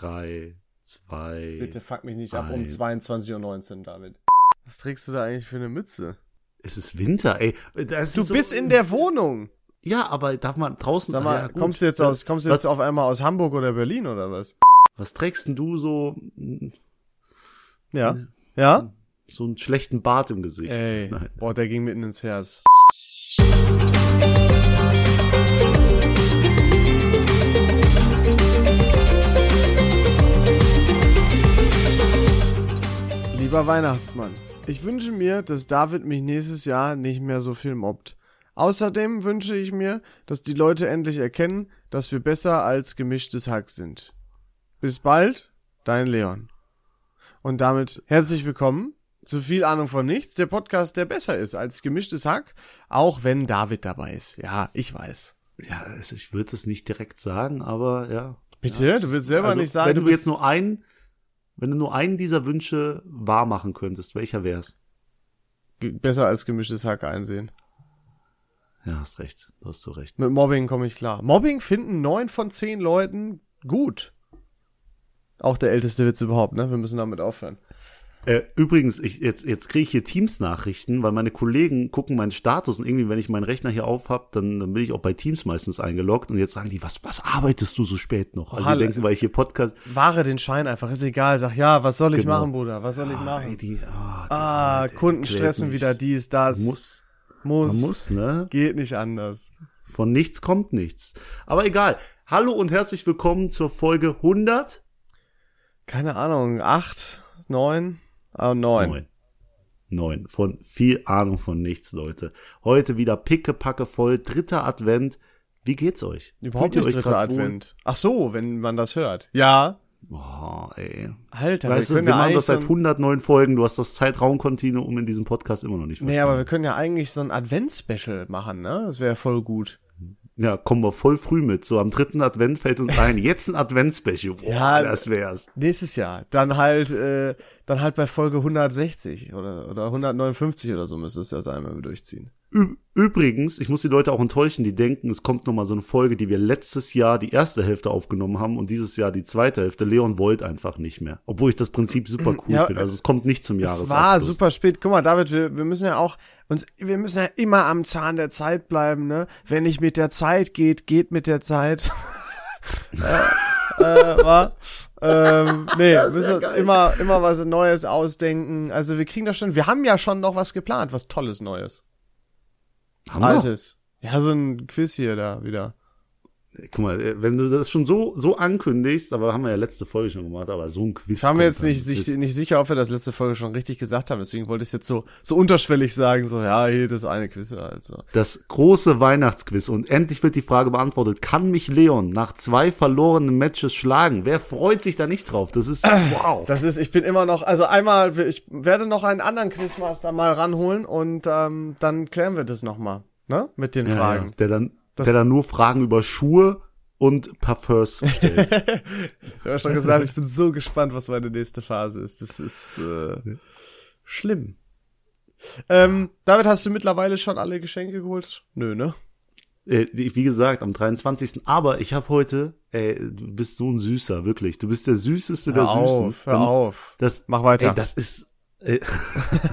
Drei, zwei. Bitte fuck mich nicht ab um eins. 22.19 Uhr, David. Was trägst du da eigentlich für eine Mütze? Es ist Winter, ey. Das Du ist so- bist in der Wohnung. Ja, aber darf man draußen. Sag mal, Ja, kommst du jetzt aus, kommst du was, jetzt auf einmal aus Hamburg oder Berlin oder was? Was trägst denn du so? Ja. Ja? So einen schlechten Bart im Gesicht. Ey, Nein. boah, der ging mitten ins Herz. Lieber Weihnachtsmann, ich wünsche mir, dass David mich nächstes Jahr nicht mehr so viel mobbt. Außerdem wünsche ich mir, dass die Leute endlich erkennen, dass wir besser als gemischtes Hack sind. Bis bald, dein Leon. Und damit herzlich willkommen zu viel Ahnung von nichts, der Podcast, der besser ist als gemischtes Hack, auch wenn David dabei ist. Ja, ich weiß. Ja, also ich würde es nicht direkt sagen, aber ja. Bitte? Du willst selber Also, nicht sagen, wenn du, bist- jetzt nur einen, wenn du nur einen dieser Wünsche wahr machen könntest, welcher wär's? besser als gemischtes Hack einsehen. Ja, hast recht. Du hast so recht. Mit Mobbing komme ich klar. Mobbing finden neun von zehn Leuten gut. Auch der älteste Witz überhaupt, ne? Wir müssen damit aufhören. Äh, übrigens, ich, jetzt, jetzt kriege ich hier Teams-Nachrichten, weil meine Kollegen gucken meinen Status und irgendwie, wenn ich meinen Rechner hier auf hab, dann, dann bin ich auch bei Teams meistens eingeloggt und jetzt sagen die, was, was arbeitest du so spät noch? Also die denken, weil ich hier Podcast. Wahre den Schein einfach, ist egal. Sag, ja, was soll ich Genau. machen, Bruder? Was soll ich Ah, machen? die, ah, die, Ah, die Kunden stressen mich. wieder dies, das. Muss, muss. muss, ne? Geht nicht anders. Von nichts kommt nichts. Aber egal. Hallo und herzlich willkommen zur Folge 100. Keine Ahnung, acht, neun, ah, neun. Neun. Neun. Von viel Ahnung von nichts, Leute. Heute wieder pickepacke voll. Dritter Advent. Wie geht's euch? Überhaupt Fühlt nicht dritter grad wohl? Advent. Ach so, wenn man das hört. Ja. Boah, ey. Alter, Weißt wir du, können wir ja machen das seit so ein, 109 Folgen. Du hast das Zeitraumkontinuum in diesem Podcast immer noch nicht Nee, verstanden. aber wir können ja eigentlich so ein Advents-Special machen, ne? Das wäre voll gut. Ja, kommen wir voll früh mit. So am dritten Advent fällt uns ein. Jetzt ein Adventsspecial. Boah, Ja, das wär's. Nächstes Jahr. Dann halt, äh, dann halt bei Folge 160 oder, oder 159 oder so müsste es ja sein, wenn wir durchziehen. Übrigens, ich muss die Leute auch enttäuschen, die denken, es kommt noch mal so eine Folge, die wir letztes Jahr die erste Hälfte aufgenommen haben und dieses Jahr die zweite Hälfte. Leon wollte einfach nicht mehr. Obwohl ich das Prinzip super cool Ja, finde. Also es kommt nicht zum Es Jahresabschluss. war super spät. Guck mal, David, wir, wir müssen ja auch uns, wir müssen ja immer am Zahn der Zeit bleiben, ne? Wenn nicht mit der Zeit geht, geht mit der Zeit. äh, äh, war, ähm, nee, ist müssen ja immer, immer was Neues ausdenken. Also wir kriegen das schon, wir haben ja schon noch was geplant, was Tolles Neues. Wir? Altes. Ja, so ein Quiz hier da wieder. Guck mal, äh, wenn du das schon so, so ankündigst, aber haben wir ja letzte Folge schon gemacht, aber so ein Quiz. Ich war mir jetzt nicht, sich, nicht sicher, ob wir das letzte Folge schon richtig gesagt haben, deswegen wollte ich es jetzt so, so unterschwellig sagen, so, ja, hier, das eine Quiz, also. Das große Weihnachtsquiz und endlich wird die Frage beantwortet, kann mich Leon nach zwei verlorenen Matches schlagen? Wer freut sich da nicht drauf? Das ist, wow. Das ist, ich bin immer noch, also einmal, ich werde noch einen anderen Quizmaster mal ranholen und ähm, dann klären wir das nochmal, ne? Mit den Ja, Fragen. Ja, der dann, Das- der dann nur Fragen über Schuhe und Parfums stellt. Ich habe schon gesagt, ich bin so gespannt, was meine nächste Phase ist. Das ist äh, schlimm. Ähm, David, hast du mittlerweile schon alle Geschenke geholt? Nö, ne? äh, wie gesagt, am 23. Aber ich habe heute, ey, du bist so ein Süßer, wirklich. Du bist der Süßeste der Hör Süßen. auf, hör auf. Das, Mach weiter. Ey, das ist. Äh,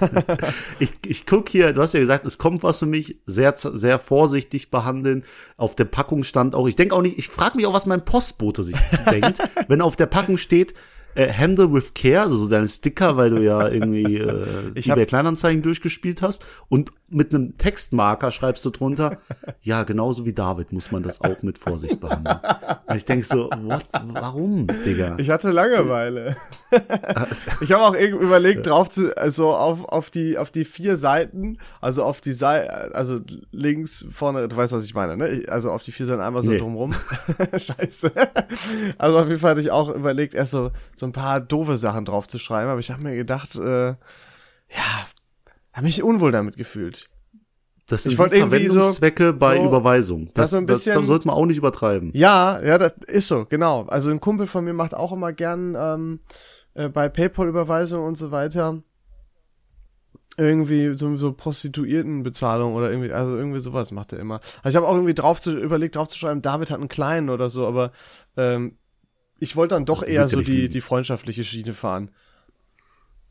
ich ich guck hier, du hast ja gesagt, es kommt was für mich, sehr sehr vorsichtig behandeln. Auf der Packung stand auch, ich denke auch nicht, ich frage mich auch, was mein Postbote sich denkt, wenn auf der Packung steht äh, Handle with Care, also so deine Sticker, weil du ja irgendwie äh, Ich eBay Kleinanzeigen durchgespielt hast und mit einem Textmarker schreibst du drunter, ja, genauso wie David muss man das auch mit Vorsicht behandeln. Und ich denk so, what, warum, Digga? Ich hatte Langeweile. ich habe auch überlegt, drauf zu, also auf, auf die, auf die vier Seiten, also auf die Seite, also links, vorne, du weißt, was ich meine, ne? Also auf die vier Seiten einmal so Nee. drumrum. Scheiße. Also auf jeden Fall hatte ich auch überlegt, erst so, so ein paar doofe Sachen drauf zu schreiben, aber ich habe mir gedacht, äh, ja, habe mich unwohl damit gefühlt. Das sind Ich die irgendwie so- Verwendungszwecke bei so- Überweisung. Das, so ein das, bisschen- das sollte man auch nicht übertreiben. Ja, ja, das ist so, genau. Also ein Kumpel von mir macht auch immer gern ähm, äh, bei PayPal-Überweisungen und so weiter irgendwie so, so Prostituiertenbezahlung oder irgendwie, also irgendwie sowas macht er immer. Also ich habe auch irgendwie drauf zu, überlegt, drauf zu schreiben, David hat einen kleinen oder so, aber ähm, Ich wollte dann doch eher so die, die freundschaftliche Schiene fahren.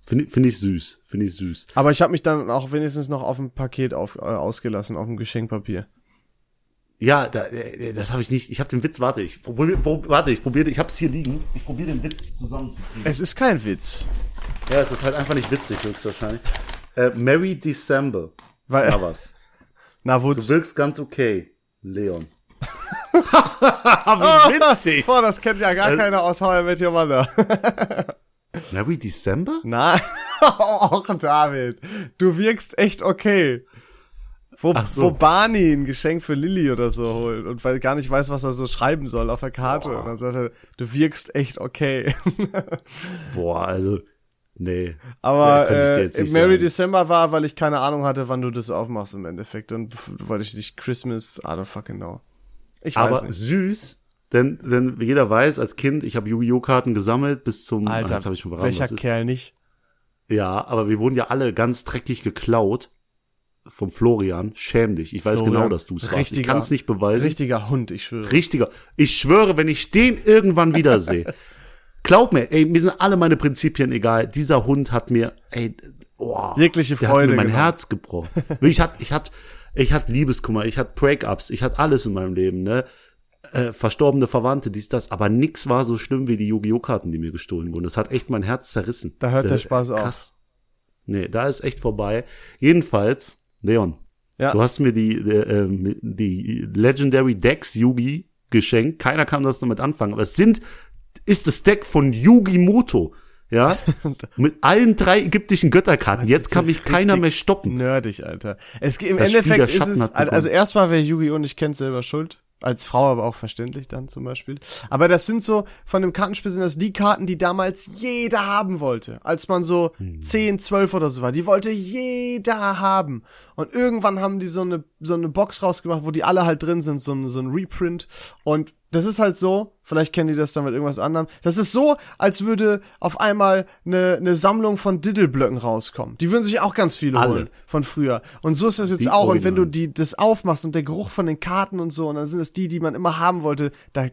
Finde find ich süß. Finde ich süß. Aber ich habe mich dann auch wenigstens noch auf ein Paket auf, äh, ausgelassen, auf dem Geschenkpapier. Ja, da, äh, das habe ich nicht. Ich habe den Witz, warte, ich probier, prob, warte, ich probiere, ich habe es hier liegen. Ich probiere den Witz zusammenzukriegen. Es ist kein Witz. Ja, es ist halt einfach nicht witzig, höchstwahrscheinlich. Äh, Merry December. Weil, Ja, was? na, Du wo's? wirkst ganz okay, Leon. Wie witzig. Boah, das kennt ja gar Äh, keiner aus How I Met Your Mother. Merry December? Na, auch David, du wirkst echt okay. Wo, Ach so. wo Barney ein Geschenk für Lilly oder so holt und weil gar nicht weiß, was er so schreiben soll auf der Karte. Und dann sagt er, du wirkst echt okay. Boah, also, nee. Aber äh, Merry sagen. December war, weil ich keine Ahnung hatte, wann du das aufmachst im Endeffekt. Und weil ich nicht Christmas, I don't fucking know. Ich weiß Aber nicht. süß, denn, denn jeder weiß, als Kind, ich habe Yu-Gi-Oh! Karten gesammelt bis zum, ah, Alter, jetzt habe ich schon verraten, welcher. Kerl nicht? Ja, aber wir wurden ja alle ganz dreckig geklaut vom Florian. Schäm dich. Ich weiß Florian, genau, dass du es warst. Ich kann es nicht beweisen. Richtiger Hund, ich schwöre. Richtiger. Ich schwöre, wenn ich den irgendwann wiedersehe. Glaub mir, ey, mir sind alle meine Prinzipien egal. Dieser Hund hat mir, ey, oh, Jegliche der Freude hat mir mein gemacht. Herz gebrochen. ich hatte, ich hatte, ich hatte Liebeskummer, ich hatte Breakups, ich hatte alles in meinem Leben, ne? Äh, verstorbene Verwandte, dies, das, aber nix war so schlimm wie die Yu-Gi-Oh! Karten, die mir gestohlen wurden. Das hat echt mein Herz zerrissen. Da hört der Äh, Spaß auf. Krass. Nee, da ist echt vorbei. Jedenfalls, Leon, Ja. Du hast mir die, die, ähm, die Legendary Decks Yugi geschenkt. Keiner kann das damit anfangen. Aber es sind, ist das Deck von Yugi Moto. Ja, mit allen drei ägyptischen Götterkarten. Jetzt kann mich keiner mehr stoppen. Nerdig, Alter. Es geht im Das Endeffekt ist es, also erstmal wer Yu-Gi-Oh! nicht kennt, selber schuld. Als Frau aber auch verständlich dann zum Beispiel. Aber das sind so, von dem Kartenspiel sind das die Karten, die damals jeder haben wollte. Als man so Hm. 10, 12 oder so war. Die wollte jeder haben. Und irgendwann haben die so eine, so eine Box rausgebracht, wo die alle halt drin sind, so ein, so ein Reprint. Und das ist halt so, vielleicht kennen die das dann mit irgendwas anderem. Das ist so, als würde auf einmal eine, eine Sammlung von Diddleblöcken rauskommen. Die würden sich auch ganz viele Alle. holen von früher. Und so ist das jetzt Die auch. Und wenn du die das aufmachst und der Geruch von den Karten und so, und dann sind es die, die man immer haben wollte, da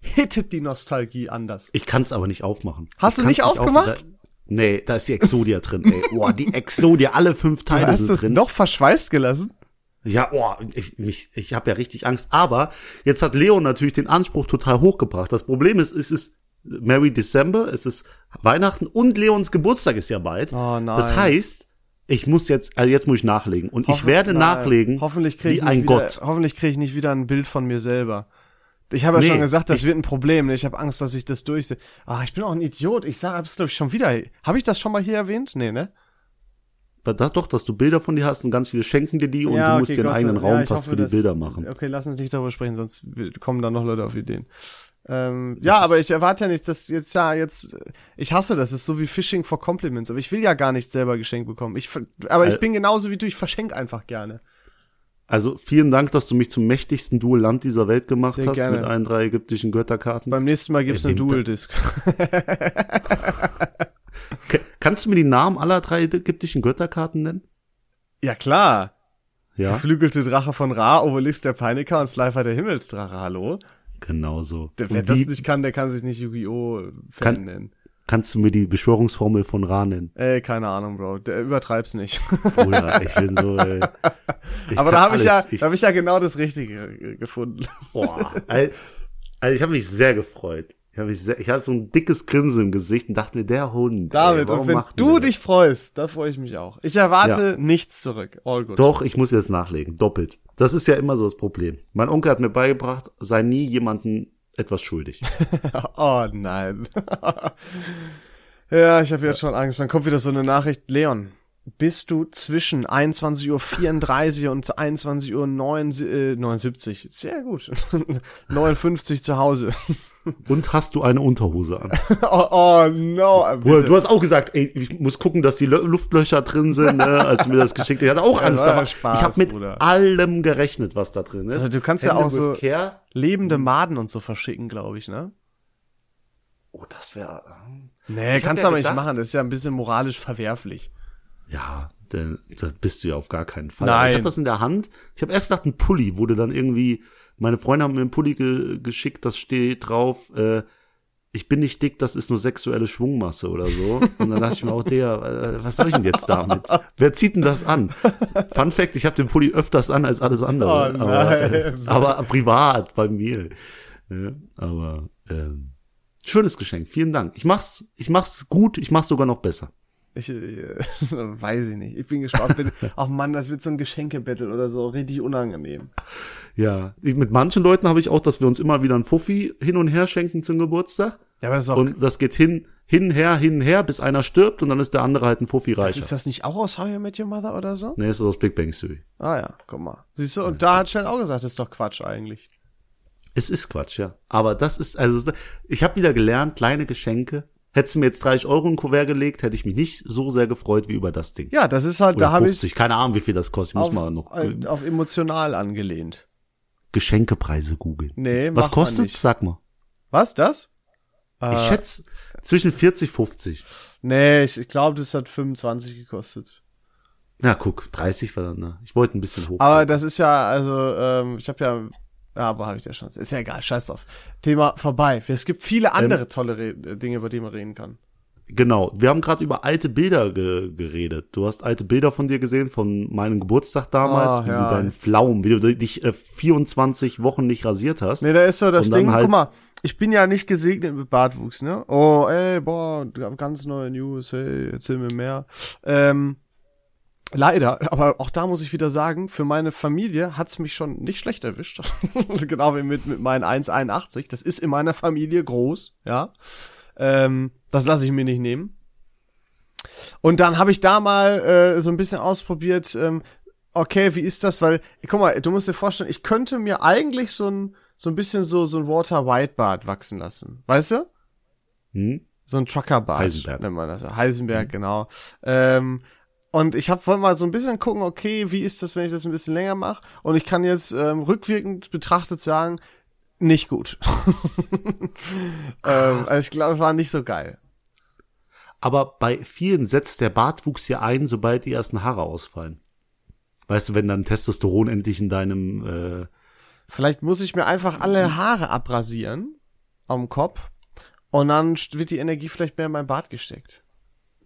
hittet die Nostalgie anders. Ich kann es aber nicht aufmachen. Hast Ich du nicht aufgemacht? aufmachen. Nee, da ist die Exodia drin, ey. Boah, die Exodia, alle fünf Teile Hast sind du es drin. noch verschweißt gelassen? Ja, boah, ich, mich, ich habe ja richtig Angst. Aber jetzt hat Leon natürlich den Anspruch total hochgebracht. Das Problem ist, es ist Merry December, es ist Weihnachten und Leons Geburtstag ist ja bald. Oh nein. Das heißt, ich muss jetzt, also jetzt muss ich nachlegen. Und ich Hoffe- werde Nein. nachlegen Hoffentlich kriege wie ich ein wieder, Gott. Hoffentlich kriege ich nicht wieder ein Bild von mir selber. Ich habe ja Nee, schon gesagt, das ich- wird ein Problem. ne? Ich habe Angst, dass ich das durchsehe. Ah, ich bin auch ein Idiot. Ich sage es glaube ich schon wieder. Habe ich das schon mal hier erwähnt? Nee, ne? Das doch, dass du Bilder von dir hast und ganz viele schenken dir die und Ja, du musst okay, dir einen eigenen. Raum Ja, fast hoffe, für die dass- Bilder machen. Okay, lass uns nicht darüber sprechen, sonst kommen da noch Leute auf Ideen. Ähm, ja, aber ich erwarte ja nicht, dass jetzt ja jetzt ich hasse das, ist so wie Phishing for Compliments, aber ich will ja gar nicht selber geschenkt bekommen. Ich aber ich bin genauso wie du, ich verschenk einfach gerne. Also vielen Dank, dass du mich zum mächtigsten Duelland dieser Welt gemacht Sehr hast gerne. mit allen drei ägyptischen Götterkarten. Beim nächsten Mal gibt's Ja, eine dem- Dual Disc. K- Kannst du mir die Namen aller drei ägyptischen Götterkarten nennen? ja klar. Ja, Geflügelte Drache von Ra, Obelix der Peiniker und Slifer der Himmelsdrache, hallo? genau so. Der, wer Und das nicht kann, der kann sich nicht Yu-Gi-Oh! Kann- Fan nennen. Kannst du mir die Beschwörungsformel von Ra nennen? Ey, keine Ahnung, Bro. Der übertreib's nicht. Bruder, ich bin so. Ich Aber kann da habe ich ja, alles. da habe ich ja genau das Richtige gefunden. boah, also, also ich habe mich sehr gefreut. Ich, hab mich sehr, ich hatte so ein dickes Grinsen im Gesicht und dachte mir, der Hund. David, ey, und wenn du dich freust, da freue ich mich auch. Ich erwarte nichts zurück. All good. Doch, ich muss jetzt nachlegen, doppelt. Das ist ja immer so das Problem. Mein Onkel hat mir beigebracht, sei nie jemanden etwas schuldig. Oh nein. ja, ich habe jetzt schon Angst. Dann kommt wieder so eine Nachricht. Leon, bist du zwischen 21.34 Uhr und 21.79 Uhr 79? Sehr gut. 59 zu Hause. Und hast du eine Unterhose an? oh, oh no. Bruder, bitte. du hast auch gesagt, ey, ich muss gucken, dass die Lö- Luftlöcher drin sind, ne, als du mir das geschickt hast. Ich hatte auch Ja, Angst, ja aber Spaß, ich habe mit Bruder. allem gerechnet, was da drin ist. Also, du kannst ja Hände auch so- Care. Lebende Maden und so verschicken, glaube ich, ne? Oh, das wäre. Nee, Ich kannst ja du aber nicht gedacht- machen. Das ist ja ein bisschen moralisch verwerflich. Ja, denn, da bist du ja auf gar keinen Fall. Nein. Aber Ich habe das in der Hand. Ich habe erst gedacht, ein Pulli wurde dann irgendwie. Meine Freunde haben mir einen Pulli ge geschickt, das steht drauf. Äh, ich bin nicht dick, das ist nur sexuelle Schwungmasse oder so. Und dann dachte ich mir auch, der, äh, was soll ich denn jetzt damit? Wer zieht denn das an? Fun Fact, ich habe den Pulli öfters an als alles andere. Oh aber, äh, aber privat bei mir. Ja, aber ähm, schönes Geschenk, vielen Dank. Ich mach's, ich mach's gut, ich mach's sogar noch besser. Ich äh, weiß ich nicht. Ich bin gespannt. Bin, ach Mann, das wird so ein Geschenkebattle oder so. Richtig unangenehm. Ja, ich, mit manchen Leuten habe ich auch, dass wir uns immer wieder ein Fuffi hin und her schenken zum Geburtstag. Ja, aber das ist auch, Und das geht hin, hin, her, hin, her, bis einer stirbt und dann ist der andere halt ein Fuffi das reicher. ist das nicht auch aus How I Met Your Mother oder so? nee, ist aus Big Bang Theory. Ah ja, guck mal. Siehst du, und da hat Shell auch gesagt, das ist doch Quatsch eigentlich. Es ist Quatsch, ja. Aber das ist, also ich habe wieder gelernt, kleine Geschenke. Hättest du mir jetzt 30 Euro in Kuvert gelegt, hätte ich mich nicht so sehr gefreut wie über das Ding. Ja, das ist halt, Oder da habe ich 50, keine Ahnung, wie viel das kostet. Ich muss auf, mal noch äh, auf emotional angelehnt. Geschenkepreise googeln. Nee, Was man kostet's? Sag mal. Was, das? Ich Äh, schätze zwischen 40, 50. Nee, ich, ich glaube, das hat 25 gekostet. Na, guck, 30 war dann, ne? Ich wollte ein bisschen hoch. Aber das ist ja, also, ähm, ich habe ja, aber habe ich ja schon. Ist ja egal, scheiß drauf. Thema vorbei. Es gibt viele andere tolle Re Dinge, über die man reden kann. Genau, wir haben gerade über alte Bilder ge geredet. Du hast alte Bilder von dir gesehen, von meinem Geburtstag damals, Ah, wie ja. du deinen Pflaumen, wie du dich äh, 24 Wochen nicht rasiert hast. Nee, da ist so das Ding, halt- guck mal, ich bin ja nicht gesegnet mit Bartwuchs, ne? Oh, ey, boah, ganz neue News, hey, erzähl mir mehr. Ähm, leider, aber auch da muss ich wieder sagen, für meine Familie hat's mich schon nicht schlecht erwischt. genau wie mit, mit meinen 1,81. Das ist in meiner Familie groß, ja. Ähm, das lasse ich mir nicht nehmen. Und dann habe ich da mal äh, so ein bisschen ausprobiert, ähm, okay, wie ist das? Weil, guck mal, du musst dir vorstellen, ich könnte mir eigentlich so ein, so ein bisschen so, so ein Walter White Bart wachsen lassen. Weißt du? Hm? So ein Truckerbart. Heisenberg. Nennt man das. Heisenberg, genau. Ähm, und ich habe wollte mal so ein bisschen gucken, okay, wie ist das, wenn ich das ein bisschen länger mache? Und ich kann jetzt ähm, rückwirkend betrachtet sagen, nicht gut. ähm, also ich glaube, es war nicht so geil. Aber bei vielen setzt der Bartwuchs ja ein, sobald die ersten Haare ausfallen. Weißt du, wenn dann Testosteron endlich in deinem äh, Vielleicht muss ich mir einfach alle Haare abrasieren am Kopf und dann wird die Energie vielleicht mehr in mein Bart gesteckt.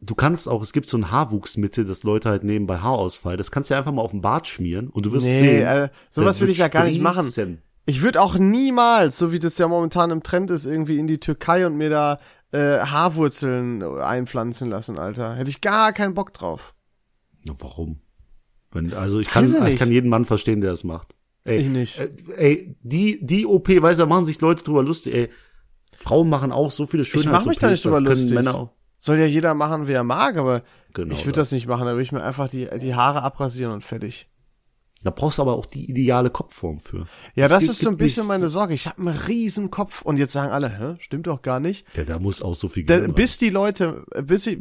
Du kannst auch, es gibt so ein Haarwuchsmittel, das Leute halt nehmen bei Haarausfall. Das kannst du ja einfach mal auf den Bart schmieren und du wirst Nee, sehen. äh, sowas wird ich ja gar nicht machen. Ich würde auch niemals, so wie das ja momentan im Trend ist, irgendwie in die Türkei und mir da äh, Haarwurzeln einpflanzen lassen, Alter. Hätte ich gar keinen Bock drauf. Na, warum? Wenn, also ich kann, ich ich nicht. kann jeden Mann verstehen, der das macht. Ey, Ich nicht. Äh, ey, die, die OP, weißt du, da machen sich Leute drüber lustig, ey. Frauen machen auch so viele Schönheits mach mich da nicht drüber lustig. Männer auch. Soll ja jeder machen, wie er mag, aber Genau ich würde das nicht machen. Da würde ich mir einfach die, die Haare abrasieren und fertig. Da brauchst du aber auch die ideale Kopfform für. Ja, das gibt- ist so ein bisschen meine Sorge. Ich habe einen riesen Kopf und jetzt sagen alle, hä, stimmt doch gar nicht. Ja, da muss auch so viel Da, bis die Leute, bis ich,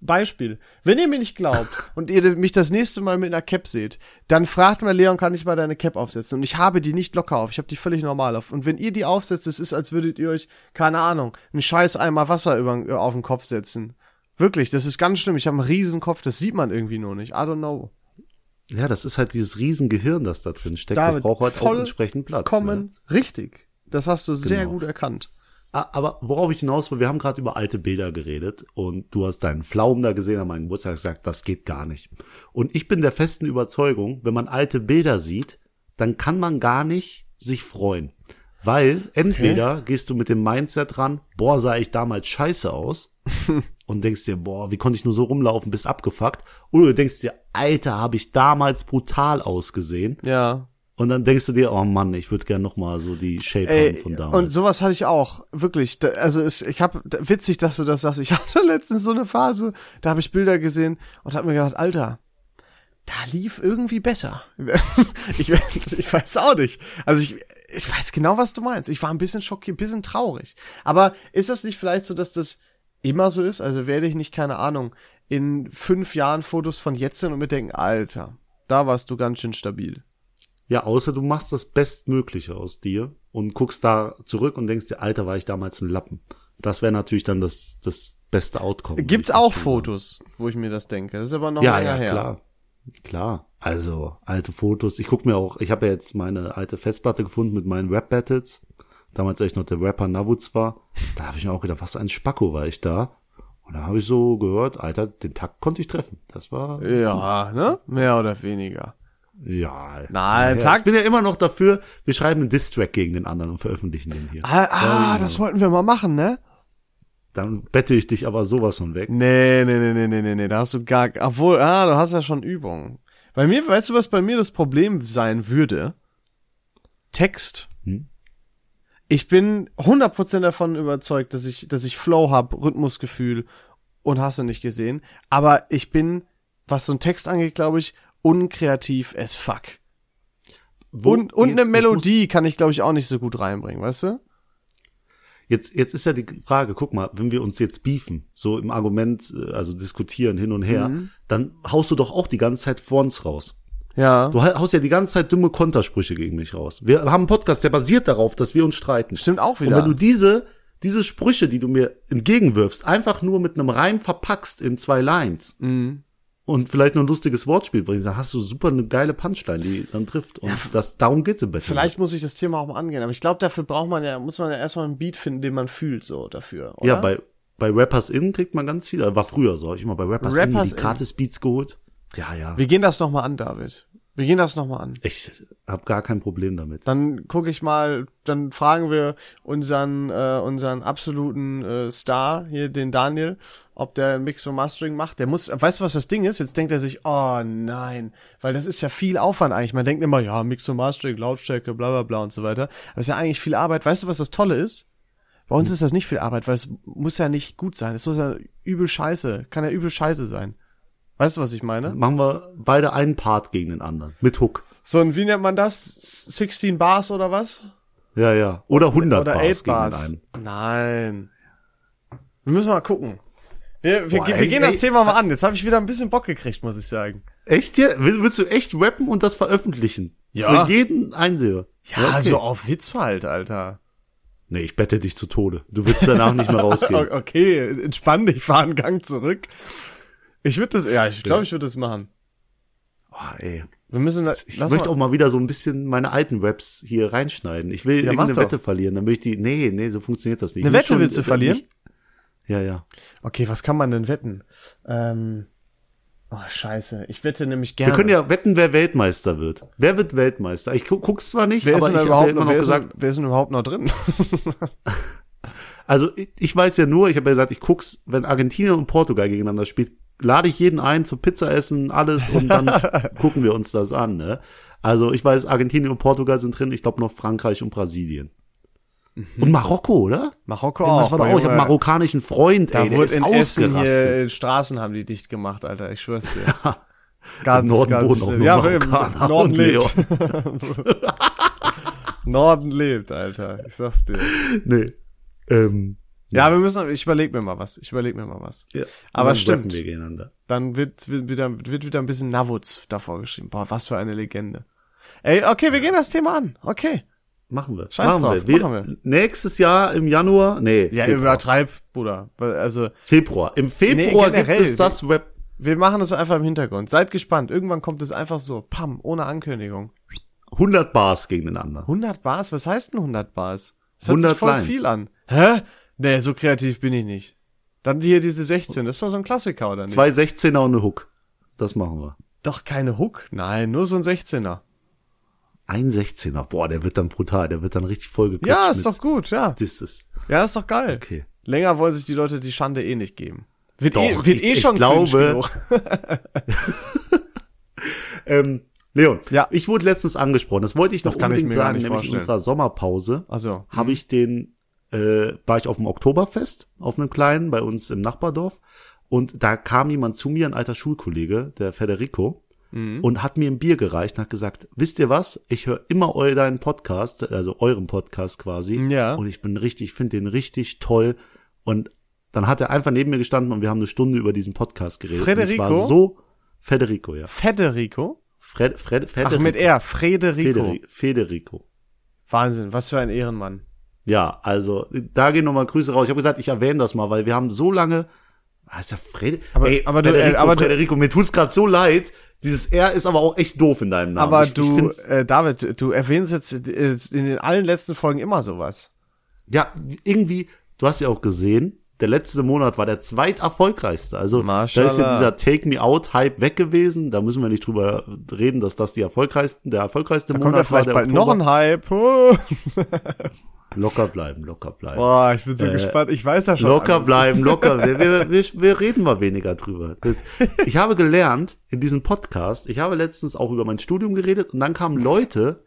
Beispiel, wenn ihr mir nicht glaubt und ihr mich das nächste Mal mit einer Cap seht, dann fragt mal Leon, kann ich mal deine Cap aufsetzen? Und ich habe die nicht locker auf, ich habe die völlig normal auf. Und wenn ihr die aufsetzt, es ist, als würdet ihr euch, keine Ahnung, einen scheiß Eimer Wasser über, auf den Kopf setzen. Wirklich, das ist ganz schlimm. Ich habe einen riesen Kopf, das sieht man irgendwie nur nicht. I don't know. Ja, das ist halt dieses Riesengehirn, das da drin steckt. David, das braucht halt auch entsprechend Platz. Ne? Kommen richtig. Das hast du sehr Genau. gut erkannt. Aber worauf ich hinaus will, wir haben gerade über alte Bilder geredet und du hast deinen Pflaumen da gesehen an meinem Geburtstag gesagt, das geht gar nicht. Und ich bin der festen Überzeugung, wenn man alte Bilder sieht, dann kann man gar nicht sich freuen. Weil entweder gehst du mit dem Mindset ran, boah, sah ich damals scheiße aus und denkst dir, boah, wie konnte ich nur so rumlaufen, bist abgefuckt. Oder du denkst dir, Alter, habe ich damals brutal ausgesehen. Ja. Und dann denkst du dir, oh Mann, ich würde gern noch mal so die Shape haben Ey, von damals. und sowas hatte ich auch, wirklich. Da, also es, ich habe witzig, dass du das sagst. Ich hatte letztens so eine Phase, da habe ich Bilder gesehen und habe mir gedacht, Alter, da lief irgendwie besser. ich, ich weiß auch nicht. Also ich, ich weiß genau, was du meinst. Ich war ein bisschen schockiert, ein bisschen traurig. Aber ist das nicht vielleicht so, dass das immer so ist? Also werde ich nicht, keine Ahnung, in fünf Jahren Fotos von jetzt sehen und mir denken, Alter, da warst du ganz schön stabil. Ja, außer du machst das Bestmögliche aus dir und guckst da zurück und denkst dir, Alter, war ich damals ein Lappen. Das wäre natürlich dann das, das beste Outcome. Gibt's auch Fotos, wo ich mir das denke. Das ist aber noch sagen. Ja, länger ja, her. klar. Klar. Also, alte Fotos. Ich guck mir auch, ich habe ja jetzt meine alte Festplatte gefunden mit meinen Rap-Battles. Damals als ich noch der Rapper Navuz war, da habe ich mir auch gedacht, was ein Spacko war ich da. Und da habe ich so gehört, Alter, den Takt konnte ich treffen. Das war Ja, ne? Mehr oder weniger. ja. Nein, Takt- Ich bin ja immer noch dafür, wir schreiben einen Diss-Track gegen den anderen und veröffentlichen den hier. Ah, ah das wollten wir mal machen, ne? Dann bette ich dich aber sowas von weg. Nee, nee, nee, nee, nee, nee, nee, da hast du gar, obwohl, ah, du hast ja schon Übung. Bei mir, weißt du, was bei mir das Problem sein würde? Text. Hm? Ich bin 100% davon überzeugt, dass ich, dass ich Flow hab, Rhythmusgefühl und hast du nicht gesehen. Aber ich bin, was so ein Text angeht, glaube ich, unkreativ as fuck. Wo- Und, und jetzt- eine Melodie kann ich, glaube ich, auch nicht so gut reinbringen, weißt du? Jetzt, jetzt ist ja die Frage, guck mal, wenn wir uns jetzt beefen, so im Argument, äh, also diskutieren hin und her, Mhm. dann haust du doch auch die ganze Zeit vor uns raus. Ja. Du ha- haust ja die ganze Zeit dumme Kontersprüche gegen mich raus. Wir haben einen Podcast, der basiert darauf, dass wir uns streiten. Stimmt auch Und wieder. wenn du diese, diese Sprüche, die du mir entgegenwirfst, einfach nur mit einem Reim verpackst in zwei Lines Mhm. und vielleicht noch ein lustiges Wortspiel bringst, dann hast du super eine geile Punchline, die dann trifft. Und das, darum geht's im Battle. Vielleicht muss ich das Thema auch mal angehen, aber ich glaube, dafür braucht man ja, muss man ja erstmal einen Beat finden, den man fühlt, so dafür. Oder? Ja, bei, bei Rappers In kriegt man ganz viel. War früher so. Hab ich immer bei Rappers, In Rappers die In. Gratis-Beats geholt. Ja, ja. Wir gehen das nochmal an, David. Wir gehen das nochmal an. Ich hab gar kein Problem damit. Dann gucke ich mal, dann fragen wir unseren, äh, unseren absoluten äh, Star hier, den Daniel, ob der Mix und Mastering macht. Der muss, weißt du, was das Ding ist? Jetzt denkt er sich, oh nein, weil das ist ja viel Aufwand eigentlich. Man denkt immer, ja, Mix und Mastering, Lautstärke, bla bla bla und so weiter. Aber es ist ja eigentlich viel Arbeit. Weißt du, was das Tolle ist? Bei uns ist das nicht viel Arbeit, weil es muss ja nicht gut sein. Es muss ja übel scheiße, kann ja übel scheiße sein. Weißt du, was ich meine? Machen wir beide einen Part gegen den anderen. Mit Hook. So, und wie nennt man das? 16 Bars oder was? Ja, ja. Oder 100 Oder Bars 8 gegen Bars. einen. Nein. Wir müssen mal gucken. Wir, wir, Boah, wir ey, gehen ey. das Thema mal an. Jetzt habe ich wieder ein bisschen Bock gekriegt, muss ich sagen. Echt hier? Will- Willst du echt rappen und das veröffentlichen? Ja. Für jeden Einseher. Ja, okay. so auf Witz halt, Alter. Nee, ich bette dich zu Tode. Du willst danach nicht mehr rausgehen. Okay, entspann dich, fahr einen Gang zurück. Ich würde das, ja, ich glaube, ich würde das machen. Oh, ey. Wir müssen, Ich lass möchte mal, auch mal wieder so ein bisschen meine alten Raps hier reinschneiden. Ich will Ja, doch. Wette verlieren, dann will ich die, nee, nee, so funktioniert das nicht. Eine Ich Wette schon- willst du verlieren? nicht- Ja, ja. okay, was kann man denn wetten? Ähm, oh, scheiße. Ich wette nämlich gerne. Wir können ja wetten, wer Weltmeister wird. Wer wird Weltmeister? Ich gu guck's zwar nicht, wer ist aber denn ich da habe überhaupt noch, wer, ist gesagt, wer ist denn überhaupt noch drin? also ich, ich weiß ja nur, ich habe ja gesagt, ich guck's, wenn Argentinien und Portugal gegeneinander spielt, lade ich jeden ein zum Pizza essen, alles und dann gucken wir uns das an. Ne? Also ich weiß, Argentinien und Portugal sind drin, ich glaube noch Frankreich und Brasilien. Und Marokko, oder? Marokko Irgendwas auch. war doch auch. Ich habe marokkanischen Freund, Da ey, der wurde ist in Essen ausgerastet. hier, Straßen haben die dicht gemacht, Alter, ich schwör's dir. Ganz, Im Norden ganz schlimm. Ja, Marokkaner im Norden lebt. Norden lebt, Alter. Ich sag's dir. Nee. Ähm, Ja, wir müssen, ich überleg mir mal was. Ich überleg mir mal was. ja. Aber Dann stimmt. Wir gegeneinander. Dann wird, wird wieder, wird wieder ein bisschen Navuz davor geschrieben. Boah, was für eine Legende. Ey, okay, wir gehen das Thema an. Okay. Machen wir. Scheiß machen drauf, wir. machen Nächstes Jahr im Januar, nee, Ja, Februar. übertreib, Bruder. Also, Februar. Im Februar Nee, gibt es das Rap. wir machen das einfach im Hintergrund. Seid gespannt. Irgendwann kommt es einfach so, pam, ohne Ankündigung. 100 Bars gegen den anderen. 100 Bars? Was heißt denn 100 Bars? Das hört 100 sich voll Lines. viel an. Hä? Nee, so kreativ bin ich nicht. Dann hier diese 16, das ist doch so ein Klassiker, oder nicht? Zwei 16er und eine Hook. Das machen wir. Doch keine Hook? Nein, nur so ein 16er. Ein 16er. Boah, der wird dann brutal. Der wird dann richtig vollgeklatscht. Ja, ist doch gut, ja. Disses. Ja, ist doch geil. Okay. Länger wollen sich die Leute die Schande eh nicht geben. Wird Doch, eh, wird ich- eh ich schon glaube- cringe genug. Ähm, Leon, Ja. ich wurde letztens angesprochen. Das wollte ich noch Das kann ich unbedingt sagen, nämlich in vorstellen. unserer Sommerpause. Also, habe ich den, äh, war ich auf dem Oktoberfest, auf einem kleinen, bei uns im Nachbardorf. Und da kam jemand zu mir, ein alter Schulkollege, der Federico, Mhm. und hat mir ein Bier gereicht und hat gesagt, wisst ihr was? Ich höre immer eu deinen Podcast, also euren Podcast quasi. Ja. Und ich bin richtig, finde den richtig toll. Und dann hat er einfach neben mir gestanden und wir haben eine Stunde über diesen Podcast geredet. Federico? War so, Federico, ja. Federico? Fred, Fred, Federico. Ach, mit R, Frederico. Federi Federico. Wahnsinn, was für ein Ehrenmann. Ja, also da gehen nochmal Grüße raus. Ich habe gesagt, ich erwähne das mal, weil wir haben so lange. Ja Fred Aber- Ey, aber du- äh, aber Federico, mir tut's gerade so leid. Dieses R ist aber auch echt doof in deinem Namen. Aber ich, du, Ich äh, David, du erwähnst jetzt äh, in den allen letzten Folgen immer sowas. Ja, irgendwie, du hast ja auch gesehen, der letzte Monat war der zweiterfolgreichste. Also da Mashallah. ist ja dieser Take Me Out Hype weg gewesen. Da müssen wir nicht drüber reden, dass das die erfolgreichsten, der erfolgreichste Da kommt Monat ja vielleicht war. bald der noch Oktober. ein Hype. Locker bleiben, locker bleiben. Boah, ich bin so gespannt. Ich weiß ja schon. Locker alles. bleiben, locker. Wir, wir, wir, wir reden mal weniger drüber. Das, ich habe gelernt in diesem Podcast, ich habe letztens auch über mein Studium geredet und dann kamen Leute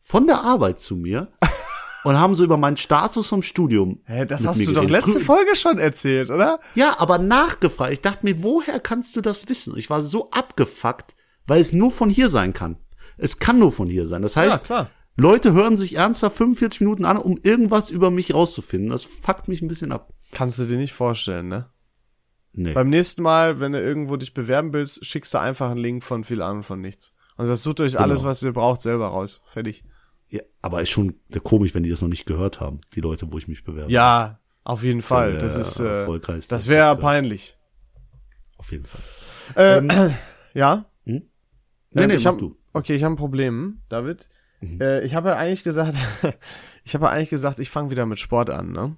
von der Arbeit zu mir und haben so über meinen Status vom Studium. Hä, das hast du doch geredet. letzte Folge schon erzählt, oder? Ja, aber nachgefragt. Ich dachte mir, woher kannst du das wissen? Ich war so abgefuckt, weil es nur von hier sein kann. Es kann nur von hier sein. Das heißt, Ja, klar. Leute hören sich ernsthaft 45 Minuten an, um irgendwas über mich rauszufinden. Das fuckt mich ein bisschen ab. Kannst du dir nicht vorstellen, ne? Nee. Beim nächsten Mal, wenn du irgendwo dich bewerben willst, schickst du einfach einen Link von viel an und von nichts. Also das sucht euch Genau. alles, was ihr braucht, selber raus. Fertig. Ja, aber ist schon komisch, wenn die das noch nicht gehört haben, die Leute, wo ich mich bewerbe. Ja, auf jeden Fall. Das ist, äh, erfolgreichste das wäre peinlich. Auf jeden Fall. Äh, ja? Nee, Ähm, nee, ich hab, du. Okay, ich habe ein Problem, David. Mhm. Äh, ich habe ja eigentlich gesagt, ich habe ja eigentlich gesagt, ich fange wieder mit Sport an, ne?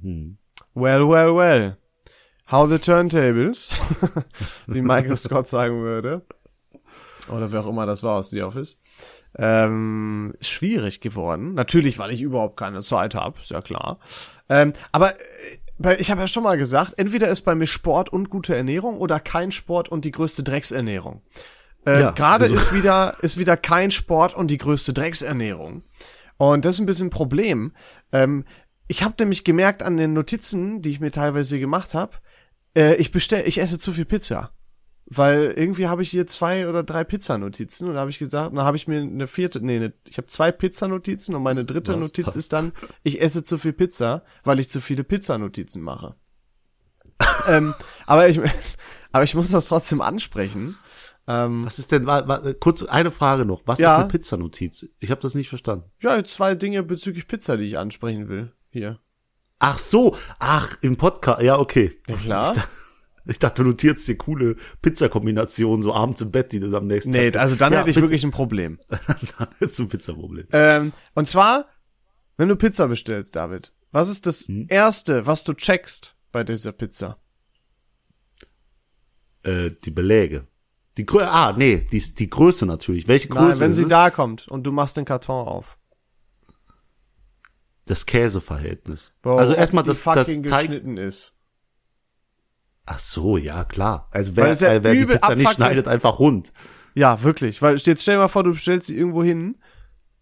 Hm. Well, well, well. How the turntables, wie Michael Scott sagen würde. Oder wer auch immer das war aus The Office. Ähm, ist schwierig geworden. Natürlich, weil ich überhaupt keine Zeit habe, ist ja klar. Ähm, aber äh, ich habe ja schon mal gesagt, entweder ist bei mir Sport und gute Ernährung oder kein Sport und die größte Drecksernährung. Äh, Ja, Gerade also- ist wieder ist wieder kein Sport und die größte Drecksernährung. Und das ist ein bisschen ein Problem. Ähm, ich habe nämlich gemerkt an den Notizen, die ich mir teilweise gemacht habe, äh, ich bestell, ich esse zu viel Pizza. Weil irgendwie habe ich hier zwei oder drei Pizza-Notizen und da habe ich gesagt, und dann habe ich mir eine vierte, nee, eine, ich habe zwei Pizza-Notizen und meine dritte Was? Notiz ist dann, ich esse zu viel Pizza, weil ich zu viele Pizza-Notizen mache. ähm, aber ich, aber ich muss das trotzdem ansprechen. Ähm, Was ist denn, wa, wa, kurz eine Frage noch. Was Ja. ist eine Pizzanotiz? Ich habe das nicht verstanden. ja, zwei Dinge bezüglich Pizza, die ich ansprechen will. Hier. Ach so, ach, im Podcast, ja, okay. Ja, klar. Ich dachte, du notierst dir coole Pizzakombinationen so abends im Bett, die du am nächsten Nee, Tag. also dann ja, hätte ich bitte. wirklich ein Problem. dann ist ein Pizzaproblem. Ähm, und zwar, wenn du Pizza bestellst, David, was ist das Hm? erste, was du checkst bei dieser Pizza? Äh, die Beläge. Die Größe, ah, nee, die, die Größe natürlich. Welche Größe Nein, wenn sie es? da kommt und du machst den Karton auf. Das Käseverhältnis. Bro, also erstmal die das, Teig. geschnitten ist. Ach so, ja, klar. Also wer, ja äh, wer die Pizza nicht schneidet, einfach rund. Ja, wirklich. Weil jetzt stell dir mal vor, du bestellst sie irgendwo hin,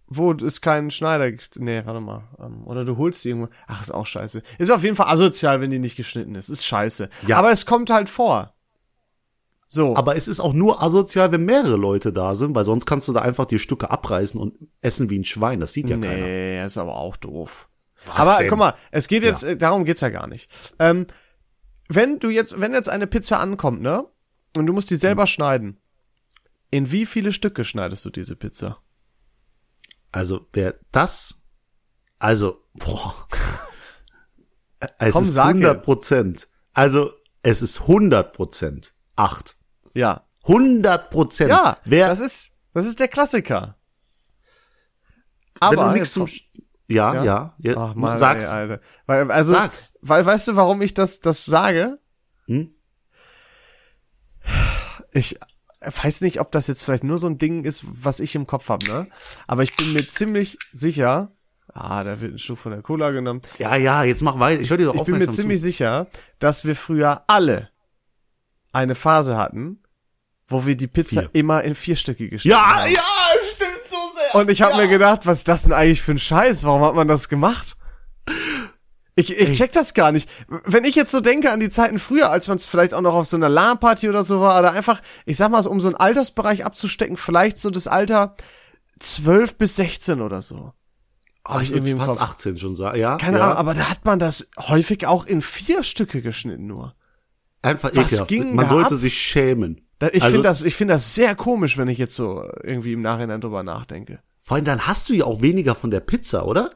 wo es keinen Schneider gibt. Nee, warte mal. Ähm, Oder du holst sie irgendwo. Ach, ist auch scheiße. Ist auf jeden Fall asozial, wenn die nicht geschnitten ist. Ist scheiße. Ja. Aber es kommt halt vor. So. Aber es ist auch nur asozial, wenn mehrere Leute da sind, weil sonst kannst du da einfach die Stücke abreißen und essen wie ein Schwein. Das sieht ja keiner. nee, ist aber auch doof. Was aber denn? guck mal, es geht jetzt, äh, darum geht's ja gar nicht. Ähm, wenn du jetzt, wenn jetzt eine Pizza ankommt, ne? Und du musst die selber schneiden. In wie viele Stücke schneidest du diese Pizza? Also, wer das, also, boah. Es Komm, ist sag 100 jetzt. Prozent. Also, es ist 100 Prozent. Acht. Ja. 100 Prozent. Ja, wer, das ist, das ist der Klassiker. Aber, nichts zum, jetzt, ja, Ja? ja, ja, Ach Mann, sag's. ey, Alter. Weil, also, Sag's. weil, weißt du, warum ich das, das sage? Hm? Ich weiß nicht, ob das jetzt vielleicht nur so ein Ding ist, was ich im Kopf habe, ne? Aber ich bin mir ziemlich sicher, ah, da wird ein Stück von der Cola genommen. Ja, ja, jetzt mach weiter. Ich höre dir doch Ich bin mir ziemlich zu. sicher, dass wir früher alle eine Phase hatten, wo wir die Pizza Vier. immer in vier Stücke geschnitten Ja, haben. ja, es stimmt so sehr. Und ich habe mir gedacht, was ist das denn eigentlich für ein Scheiß? Warum hat man das gemacht? Ich, ich check das gar nicht. Wenn ich jetzt so denke an die Zeiten früher, als man es vielleicht auch noch auf so einer LAN-Party oder so war, oder einfach, ich sag mal, so, um so einen Altersbereich abzustecken, vielleicht so das Alter 12 bis 16 oder so. Ah, ich irgendwie fast Kopf. 18 schon sagen. Ja, Keine ja. Ahnung, aber da hat man das häufig auch in vier Stücke geschnitten nur. Einfach Was ekelhaft. Man sollte ab? sich schämen. Ich Also- finde das, ich finde das sehr komisch, wenn ich jetzt so irgendwie im Nachhinein drüber nachdenke. Vor allem, dann hast du ja auch weniger von der Pizza, oder?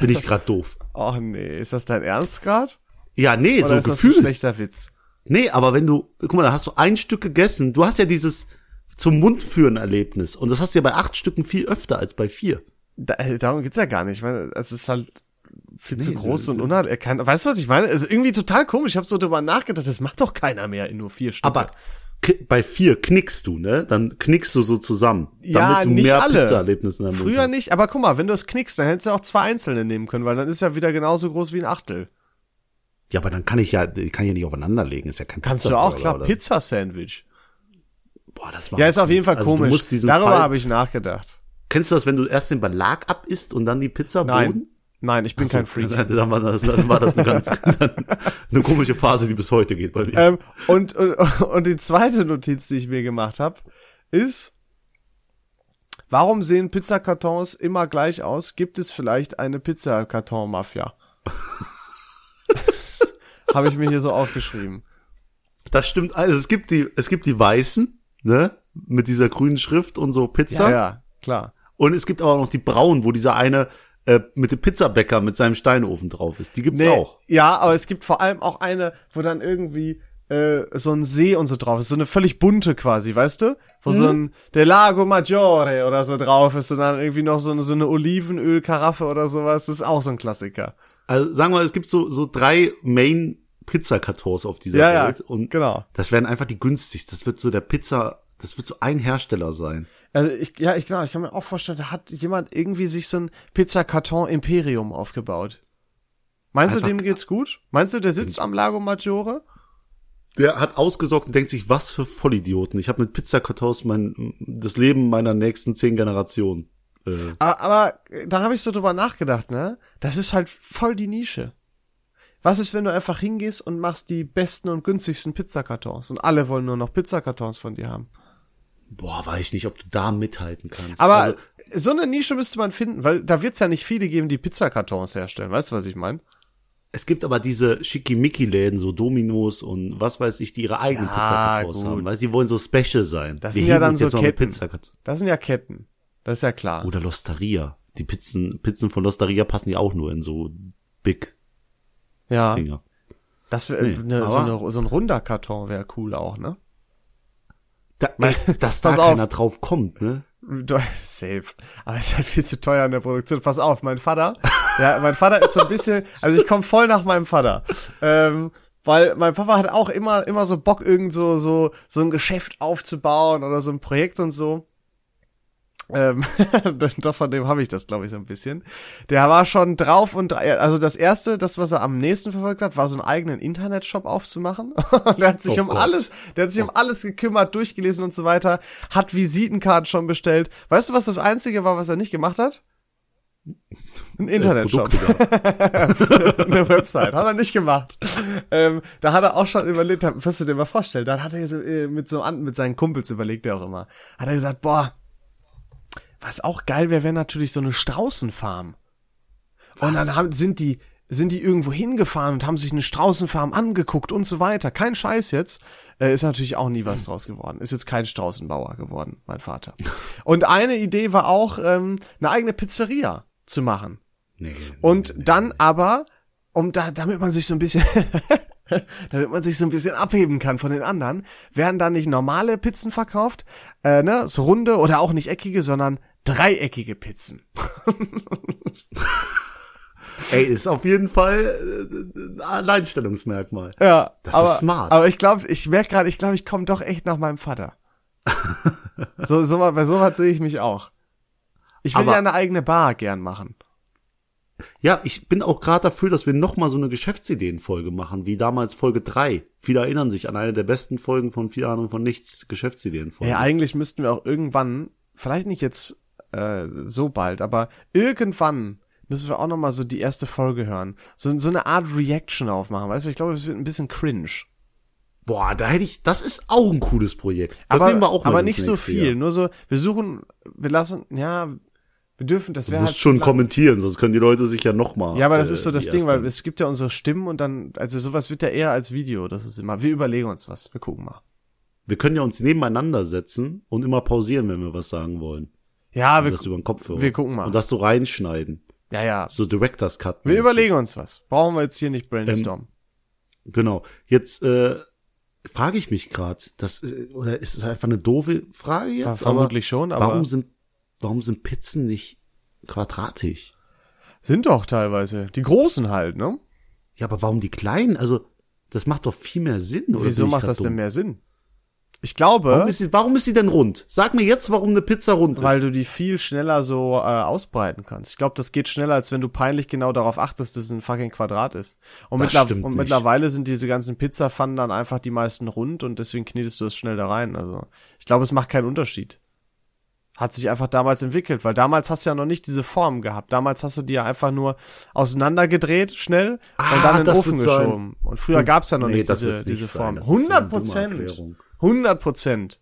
Bin ich grad doof. Oh nee, ist das dein Ernst grad? Ja, nee, Oder so ist das ein schlechter Witz? Nee, aber wenn du, guck mal, da hast du ein Stück gegessen. Du hast ja dieses zum Mund führen Erlebnis. Und das hast du ja bei acht Stücken viel öfter als bei vier. Da, äh, darum geht's ja gar nicht. Ich meine, es ist halt, viel zu Nee, groß du- und unerkannt. Weißt du, was ich meine? Es ist irgendwie total komisch. Ich habe so drüber nachgedacht, das macht doch keiner mehr in nur vier Stück. Aber bei vier knickst du, ne? Dann knickst du so zusammen, Ja, damit du nicht mehr alle. Pizza-Erlebnisse in deinem früher hast. nicht, aber guck mal, wenn du es knickst, dann hättest du auch zwei einzelne nehmen können, weil dann ist ja wieder genauso groß wie ein Achtel. Ja, aber dann kann ich ja, ich kann ja nicht aufeinander legen, ist ja kein Kannst du auch, klar? Pizza-Sandwich. Boah, das war Ja, ist auf jeden Fall also komisch. Darüber habe ich nachgedacht. Kennst du das, wenn du erst den Belag ab isst und dann die Pizza Nein, Boden? Nein, ich bin kein Freak. Dann war das, dann war das eine ganz eine komische Phase, die bis heute geht bei mir. Ähm, und, und, und die zweite Notiz, die ich mir gemacht habe, ist, warum sehen Pizzakartons immer gleich aus? Gibt es vielleicht eine Pizzakarton-Mafia? habe ich mir hier so aufgeschrieben. Das stimmt. Also es gibt die, es gibt die weißen, ne, mit dieser grünen Schrift und so Pizza. Ja, ja, klar. Und es gibt aber noch die braunen, wo dieser eine äh, mit dem Pizzabäcker mit seinem Steinofen drauf ist. Die gibt's auch. Ja, aber es gibt vor allem auch eine, wo dann irgendwie äh, so ein See und so drauf ist, so eine völlig bunte quasi, weißt du? Wo so ein der Lago Maggiore oder so drauf ist und dann irgendwie noch so eine, so eine Olivenölkaraffe oder sowas. Das ist auch so ein Klassiker. Also sagen wir, mal, es gibt so so drei Main Pizzakartons auf dieser Ja, ja, Welt und genau. das werden einfach die günstigsten. Das wird so der Pizza, das wird so ein Hersteller sein. Also ich, ja, ich glaube, ich kann mir auch vorstellen, da hat jemand irgendwie sich so ein Pizzakarton Imperium aufgebaut. Meinst Einfach- du, dem geht's gut? Meinst du, der sitzt am Lago Maggiore? Der hat ausgesorgt und denkt sich, was für Vollidioten. Ich habe mit Pizzakartons mein das Leben meiner nächsten zehn Generationen. Äh, Aber, aber da habe ich so drüber nachgedacht, ne? Das ist halt voll die Nische. Was ist, wenn du einfach hingehst und machst die besten und günstigsten Pizzakartons und alle wollen nur noch Pizzakartons von dir haben? Boah, weiß ich nicht, ob du da mithalten kannst. Aber Also, so eine Nische müsste man finden, weil da wird's ja nicht viele geben, die Pizzakartons herstellen. Weißt du, was ich meine? es gibt aber diese Schickimicki-Läden, so Dominos und was weiß ich, die ihre eigenen Ja, Pizzakartons haben. Weißt du, die wollen so special sein. Das Wir sind ja dann so Ketten. Das sind ja Ketten. Das ist ja klar. Oder Losteria. Die Pizzen, Pizzen von Losteria passen ja auch nur in so Big ja. Dinger. Das wär, Nee, ne, so, eine, so ein runder Karton wäre cool auch, ne? Da, ey, dass da Pass auf. keiner drauf kommt, ne? Du- Safe. Aber es ist halt viel zu teuer in der Produktion. Pass auf, mein Vater, ja, mein Vater ist so ein bisschen, also ich komme voll nach meinem Vater. Ähm, weil mein Papa hat auch immer, immer so Bock, irgend so, so, so ein Geschäft aufzubauen oder so ein Projekt und so. Ähm, doch von dem habe ich das, glaube ich, so ein bisschen. Der war schon drauf und also das erste, das was er am nächsten verfolgt hat, war so einen eigenen Internetshop aufzumachen. Und der hat sich Oh um Gott. alles, der hat sich um alles gekümmert, durchgelesen und so weiter, hat Visitenkarten schon bestellt. Weißt du, was das einzige war, was er nicht gemacht hat? Ein Internetshop. Produkte eine Website. Hat er nicht gemacht. Ähm, da hat er auch schon überlegt, wirst du dir mal vorstellen, da hat er äh, mit so mit seinen Kumpels überlegt er auch immer. Hat er gesagt, boah, was auch geil wäre, wäre natürlich so eine Straußenfarm. Und dann haben, sind die, sind die irgendwo hingefahren und haben sich eine Straußenfarm angeguckt und so weiter. Kein Scheiß jetzt. Äh, ist natürlich auch nie was draus geworden. Ist jetzt kein Straußenbauer geworden, mein Vater. Und eine Idee war auch, ähm, eine eigene Pizzeria zu machen. Nee, Und dann aber, um da, damit man sich so ein bisschen, damit man sich so ein bisschen abheben kann von den anderen, werden da nicht normale Pizzen verkauft, äh, ne, so runde oder auch nicht eckige, sondern dreieckige Pizzen. Ey, ist auf jeden Fall äh, ein Alleinstellungsmerkmal. Ja, Das aber, ist smart. Aber ich glaube, ich merke gerade, ich glaube, ich komme doch echt nach meinem Vater. so, so bei sowas sehe ich mich auch. Ich will Aber- ja eine eigene Bar gern machen. Ja, ich bin auch gerade dafür, dass wir noch mal so eine Geschäftsideenfolge machen, wie damals Folge 3. Viele erinnern sich an eine der besten Folgen von Vier Ahnung von Nichts, Geschäftsideenfolge. Ja, eigentlich müssten wir auch irgendwann, vielleicht nicht jetzt äh, so bald, aber irgendwann müssen wir auch noch mal so die erste Folge hören. So, so eine Art Reaction aufmachen, weißt du? Ich glaube, es wird ein bisschen cringe. Boah, da hätte ich, das ist auch ein cooles Projekt. Das aber nehmen wir auch mal aber nicht so viel. Jahr. Nur so, wir suchen, wir lassen, ja, wir dürfen, das Du wäre musst halt schon lang. kommentieren, sonst können die Leute sich ja noch mal. Ja, aber das äh, ist so das die Ding, weil es gibt ja unsere Stimmen und dann, also sowas wird ja eher als Video, das ist immer, wir überlegen uns was, wir gucken mal. wir können ja uns nebeneinander setzen und immer pausieren, wenn wir was sagen wollen. Ja, wir, das über den Kopfhörer. wir gucken mal. Und das so reinschneiden. ja, ja. So Directors Cut. Wir überlegen uns was. Brauchen wir jetzt hier nicht Ähm, brainstormen. Genau. Jetzt äh, frage ich mich gerade, das äh, oder ist es einfach eine doofe Frage jetzt? Ver- vermutlich schon, aber- warum sind warum sind Pizzen nicht quadratisch? Sind doch teilweise. Die großen halt, ne? Ja, aber warum die kleinen? Also, das macht doch viel mehr Sinn, oder? Wieso macht das dumm? denn mehr Sinn? Ich glaube, Warum ist, sie, warum ist sie denn rund? Sag mir jetzt, warum eine Pizza rund ist. weil du die viel schneller so äh, ausbreiten kannst. Ich glaube, das geht schneller, als wenn du peinlich genau darauf achtest, dass es ein fucking Quadrat ist. Und, mittler und mittlerweile sind diese ganzen Pizzapfannen dann einfach die meisten rund und deswegen knetest du es schnell da rein. Also ich glaube, es macht keinen Unterschied. Hat sich einfach damals entwickelt, weil damals hast du ja noch nicht diese Form gehabt. Damals hast du die ja einfach nur auseinandergedreht, schnell, und Ah, dann in den Ofen wird sein. geschoben. Und früher gab's ja noch Nee, nicht diese, diese. Form. Das ist so eine 100 dumme Prozent. Erklärung. 100 Prozent.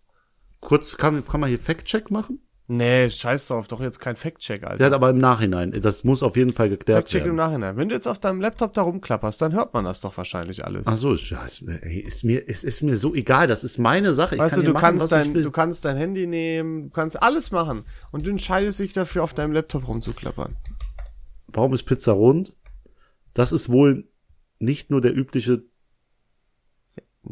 Kurz, kann, kann man hier Fact-Check machen? Nee, scheiß drauf, doch jetzt kein Fact-Check, Alter. Ja, aber im Nachhinein. Das muss auf jeden Fall geklärt Fact-Check im werden. Nachhinein. Wenn du jetzt auf deinem Laptop da rumklapperst, dann hört man das doch wahrscheinlich alles. Ach so, ist, ja, ist, ey, ist mir, es ist mir so egal. Das ist meine Sache. Ich weißt kann du, du machen, kannst dein, du kannst dein Handy nehmen, du kannst alles machen. Und du entscheidest dich dafür, auf deinem Laptop rumzuklappern. Warum ist Pizza rund? Das ist wohl nicht nur der übliche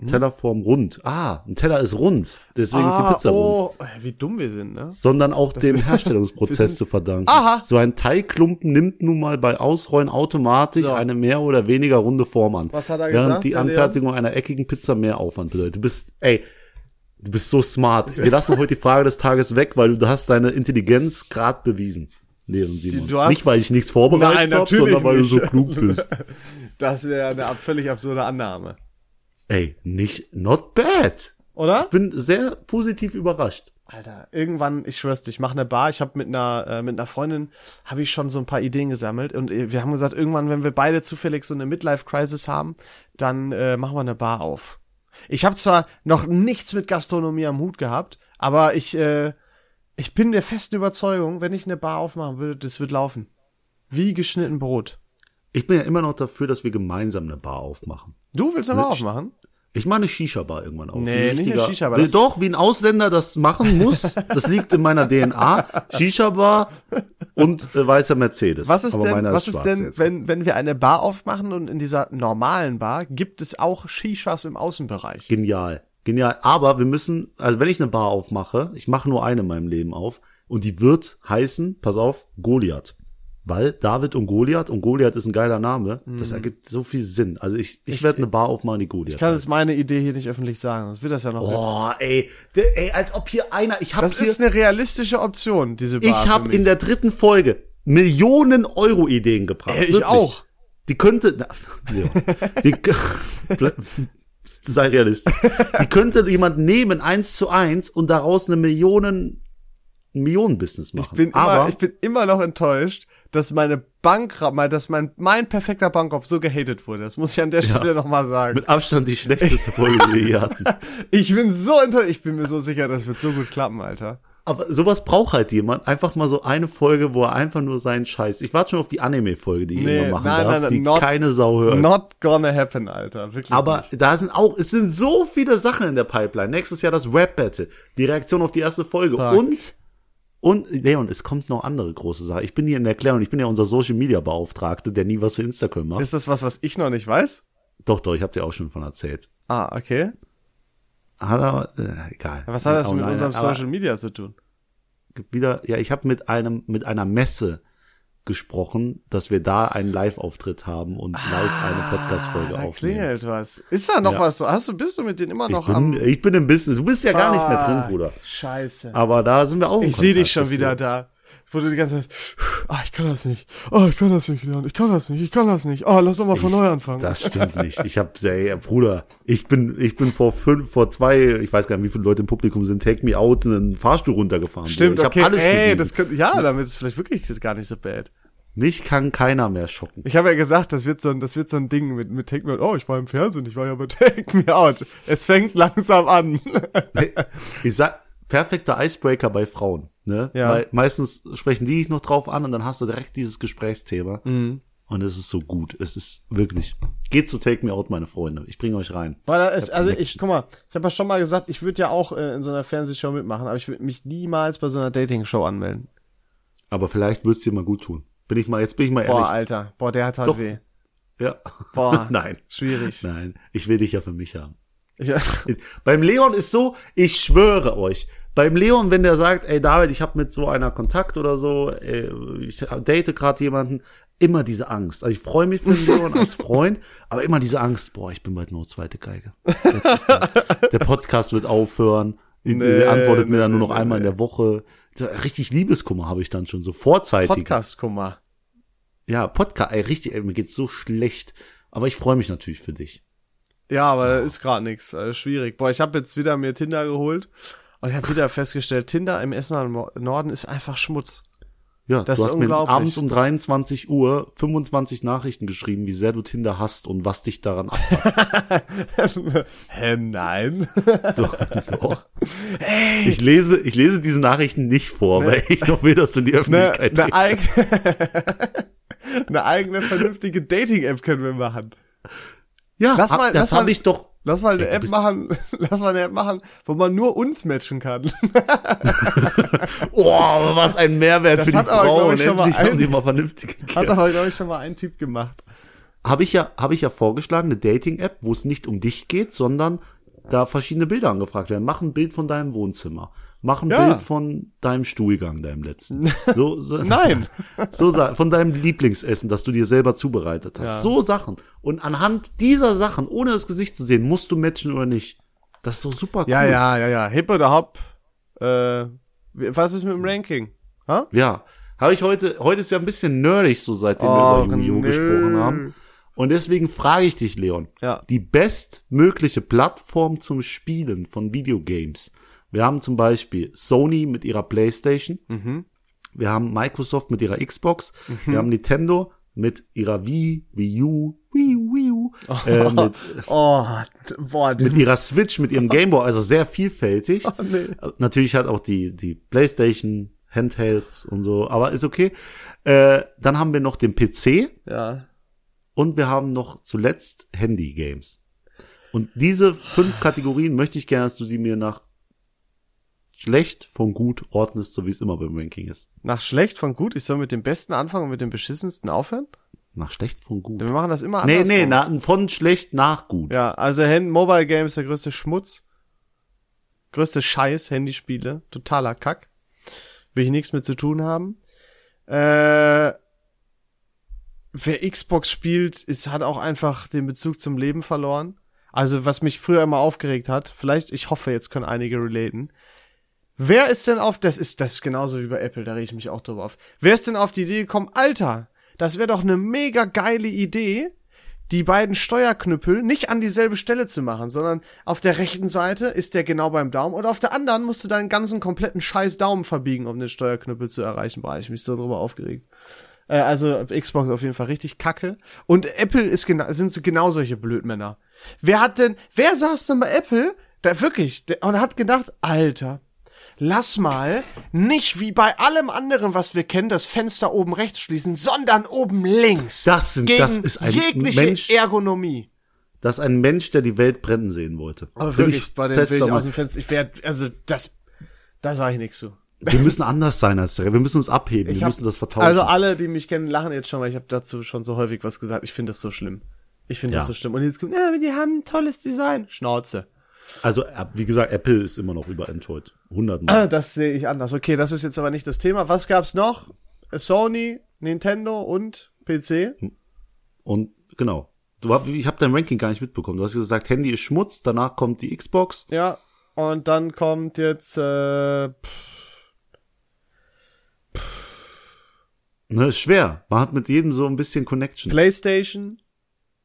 Tellerform rund. Ah, ein Teller ist rund. Deswegen ist die Pizza rund. oh, wie dumm wir sind, ne? Sondern auch dem wir Herstellungsprozess zu verdanken. Aha. So ein Teigklumpen nimmt nun mal bei Ausrollen automatisch So. eine mehr oder weniger runde Form an. Was hat er Während gesagt, die der Leon? Anfertigung einer eckigen Pizza mehr Aufwand bedeutet. Du bist, ey, du bist so smart. Wir lassen heute die Frage des Tages weg, weil du hast deine Intelligenz grad bewiesen. Leon Simons. du hast- Nicht, weil ich nichts vorbereitet habe, sondern weil nicht. du so klug bist. Das wäre eine völlig absurde Annahme. Ey, nicht, not bad. Oder? Ich bin sehr positiv überrascht. Alter, irgendwann, ich schwör's dir, ich mache eine Bar. Ich habe mit einer äh, mit einer Freundin habe ich schon so ein paar Ideen gesammelt und äh, wir haben gesagt, irgendwann, wenn wir beide zufällig so eine Midlife Crisis haben, dann äh, machen wir eine Bar auf. Ich habe zwar noch nichts mit Gastronomie am Hut gehabt, aber ich äh, ich bin der festen Überzeugung, wenn ich eine Bar aufmachen würde, das wird laufen. Wie geschnitten Brot. Ich bin ja immer noch dafür, dass wir gemeinsam eine Bar aufmachen. Du willst eine Bar Mit- aufmachen? Ich mache eine Shisha-Bar irgendwann auf. Nee, Ein nicht eine Shisha-Bar, Doch, wie ein Ausländer das machen muss. Das liegt in meiner DNA. Shisha-Bar und äh, weißer Mercedes. Was ist Aber denn, was ist schwarz denn, wenn, wenn wir eine Bar aufmachen und in dieser normalen Bar gibt es auch Shishas im Außenbereich? Genial. Genial. Aber wir müssen, also wenn ich eine Bar aufmache, ich mache nur eine in meinem Leben auf, und die wird heißen, pass auf, Goliath. Weil David und Goliath, und Goliath ist ein geiler Name, das ergibt so viel Sinn. Also ich, ich, werde eine Bar aufmachen, die Goliath Ich kann jetzt meine Idee hier nicht öffentlich sagen, das wird das ja noch. Oh, ey, der, ey, als ob hier einer, ich habe das hier, ist eine realistische Option, diese Bar. ich habe in der dritten Folge Millionen Euro Ideen gebracht. Ey, ich Wirklich. auch. Die könnte, na, ja, die, sei realistisch. Die könnte jemand nehmen, eins zu eins, und daraus eine Millionen, Millionen-Business machen. Ich bin, Aber immer, ich bin immer noch enttäuscht, dass meine Bank, mal, dass mein, mein perfekter Bankraub so gehatet wurde. Das muss ich an der Stelle noch mal sagen. mit Abstand die schlechteste Folge, die wir hier hatten. Ich bin so enttäuscht. Ich bin mir so sicher, das wird so gut klappen, Alter. Aber sowas braucht halt jemand. Einfach mal so eine Folge, wo er einfach nur seinen Scheiß. Ich warte schon auf die Anime-Folge, die ich Nee, immer machen nein, darf, nein, nein, die not- keine Sau hört. Not gonna happen, Alter. Wirklich. Aber nicht. da sind auch, es sind so viele Sachen in der Pipeline. Nächstes Jahr das Rap-Battle, die Reaktion auf die erste Folge Fuck. und und Leon, es kommt noch andere große Sachen. Ich bin hier in der Erklärung, ich bin ja unser Social Media Beauftragte, der nie was für Instagram macht. ist das was, was ich noch nicht weiß? doch, doch, ich habe dir auch schon von erzählt. Ah, okay. Hat er, äh, egal. Was hat das Oh mit nein, unserem Social Media zu tun? Wieder, ja, ich habe mit einem mit einer Messe gesprochen, dass wir da einen Live-Auftritt haben und live eine Podcast-Folge Ah, da aufnehmen. klingelt was. Ist da noch Ja. was? Hast du, bist du mit denen immer Ich noch bin, am... ich bin im Business. Du bist ja gar nicht mehr drin, Bruder. Scheiße. Aber da sind wir auch. Ich sehe dich schon wieder da. Wo du die ganze Zeit, ah, ich kann das nicht. Oh, ich kann das nicht, Leon. Ich kann das nicht. Ich kann das nicht. Oh, lass doch mal von Ich- neu anfangen. Das stimmt nicht. Ich habe ey, Bruder, ich bin ich bin vor fünf, vor zwei, ich weiß gar nicht, wie viele Leute im Publikum sind, Take Me Out in einen Fahrstuhl runtergefahren. Stimmt, ich okay. hab alles Ey, bewiesen. das könnte, ja, damit ist es vielleicht wirklich gar nicht so bad. Mich kann keiner mehr schocken. Ich habe ja gesagt, das wird so ein, das wird so ein Ding mit, mit Take Me Out. Oh, ich war im Fernsehen, ich war ja bei Take Me Out. Es fängt langsam an. Ich sag, perfekter Icebreaker bei Frauen, ne? Ja. Weil meistens sprechen die dich noch drauf an und dann hast du direkt dieses Gesprächsthema. Mhm. Und es ist so gut. Es ist wirklich. Geht zu Take Me Out, meine Freunde. Ich bringe euch rein. Weil da ist, also ich, guck mal, ich habe ja schon mal gesagt, ich würde ja auch äh, in so einer Fernsehshow mitmachen, aber ich würde mich niemals bei so einer Dating-Show anmelden. Aber vielleicht wird's dir mal gut tun. Bin ich mal, jetzt bin ich mal Boah, ehrlich. Alter. Boah, der hat halt Doch. weh. Ja. Boah. Nein. Schwierig. Nein. Ich will dich ja für mich haben. Ich, Beim Leon ist so, ich schwöre euch, beim Leon, wenn der sagt, ey David, ich habe mit so einer Kontakt oder so, ey, ich date gerade jemanden, immer diese Angst. Also ich freue mich für den Leon als Freund, aber immer diese Angst, boah, ich bin bald nur zweite Geige. Der Podcast wird aufhören. Nee, die antwortet mir nee, dann nur noch nee, einmal in der Woche. Richtig Liebeskummer habe ich dann schon, so vorzeitig. Podcast-Kummer. Ja, Podcast, ey, richtig, ey, mir geht's so schlecht. Aber ich freue mich natürlich für dich. Ja, aber da ist gerade nichts. Also schwierig. Boah, ich habe jetzt wieder mir Tinder geholt und ich habe wieder festgestellt, Tinder im Essener Norden ist einfach Schmutz. Ja, Das du ist hast mir abends um 23 Uhr 25 Nachrichten geschrieben, wie sehr du Tinder hast und was dich daran abfuckt. Hä, nein. doch, doch. Ich lese, ich lese diese Nachrichten nicht vor, weil ich noch will, dass du in die Eine Öffentlichkeit ne eigene, eine eigene vernünftige Dating-App können wir machen. Ja, Lass mal- das habe ich doch. Lass mal eine App machen, lass mal eine App machen, wo man nur uns matchen kann. Oh, aber was ein Mehrwert Das für die hat aber, Frauen. ich, schon mal ein- die mal Hat aber, glaube ich, schon mal ein Typ gemacht. Habe ich ja, habe ich ja vorgeschlagen, eine Dating-App, wo es nicht um dich geht, sondern da verschiedene Bilder angefragt werden. Mach ein Bild von deinem Wohnzimmer. Mach ein Ja. Bild von deinem Stuhlgang, deinem letzten. So, so, Nein. So von deinem Lieblingsessen, das du dir selber zubereitet hast. Ja. So Sachen. Und anhand dieser Sachen, ohne das Gesicht zu sehen, musst du matchen oder nicht. Das ist so super cool. Ja, ja, ja, ja. Hip oder Hop. Äh, was ist mit dem Ranking? Ha? Ja. Habe ich heute, heute ist ja ein bisschen nerdig, so seitdem wir Och, über Yu-Gi-Oh! gesprochen haben. Und deswegen frage ich dich, Leon. Ja. Die bestmögliche Plattform zum Spielen von Videogames. Wir haben zum Beispiel Sony mit ihrer Playstation. Mhm. Wir haben Microsoft mit ihrer Xbox. Wir haben Nintendo mit ihrer Wii, Wii U, Wii U, Wii U, äh, mit, Oh, boah, mit ihrer Switch, mit ihrem Gameboy, also sehr vielfältig. nee. Natürlich hat auch die, die Playstation, Handhelds und so, aber ist okay. Äh, dann haben wir noch den PC ja. und wir haben noch zuletzt Handy-Games. Und diese fünf Kategorien möchte ich gerne, dass du sie mir nach schlecht von gut ordnest, so wie es immer beim Ranking ist. Nach schlecht von gut, ich soll mit dem Besten anfangen und mit dem beschissensten aufhören? Nach schlecht von gut. Wir machen das immer Nee, andersrum. nee, na, von schlecht nach gut. Ja, also Hand Mobile Games der größte Schmutz. Größte Scheiß, Handyspiele. Totaler Kack. Will ich nichts mit zu tun haben. Äh, wer Xbox spielt, ist, hat auch einfach den Bezug zum Leben verloren. Also, was mich früher immer aufgeregt hat, vielleicht, ich hoffe, jetzt können einige relaten. Wer ist denn auf, das ist, das ist genauso wie bei Apple, da rege ich mich auch drüber auf. Wer ist denn auf die Idee gekommen, Alter, das wäre doch eine mega geile Idee, die beiden Steuerknüppel nicht an dieselbe Stelle zu machen, sondern auf der rechten Seite ist der genau beim Daumen und auf der anderen musst du deinen ganzen kompletten scheiß Daumen verbiegen, um den Steuerknüppel zu erreichen. Boah, ich mich so drüber aufgeregt. Äh, also Xbox auf jeden Fall richtig kacke. Und Apple ist genau, sind genau solche Blödmänner. Wer hat denn, wer saß denn bei Apple, da wirklich, der, und hat gedacht, Alter, lass mal nicht wie bei allem anderen, was wir kennen, das Fenster oben rechts schließen, sondern oben links. Das sind- gegen das ist ein jegliche Mensch- Ergonomie. Das ist ein Mensch, der die Welt brennen sehen wollte. Aber wirklich, ich bei den Bildern aus dem Fenster, ich werde, also das, da sage ich nichts zu. Wir müssen anders sein als der. Wir müssen uns abheben. Ich wir hab- müssen das vertauschen. Also alle, die mich kennen, lachen jetzt schon, weil ich habe dazu schon so häufig was gesagt. Ich finde das so schlimm. Ich finde das Ja. so schlimm. Und jetzt kommt, ja, aber die haben ein tolles Design. Schnauze. Also, äh, wie gesagt, Apple ist immer noch über Android. Hundertmal. Das sehe ich anders. Okay, das ist jetzt aber nicht das Thema. Was gab's noch? Sony, Nintendo und PC. Und genau. Du, hab- ich habe dein Ranking gar nicht mitbekommen. Du hast gesagt, Handy ist Schmutz, danach kommt die Xbox. Ja. Und dann kommt jetzt äh, Ne, ist schwer. Man hat mit jedem so ein bisschen Connection. PlayStation,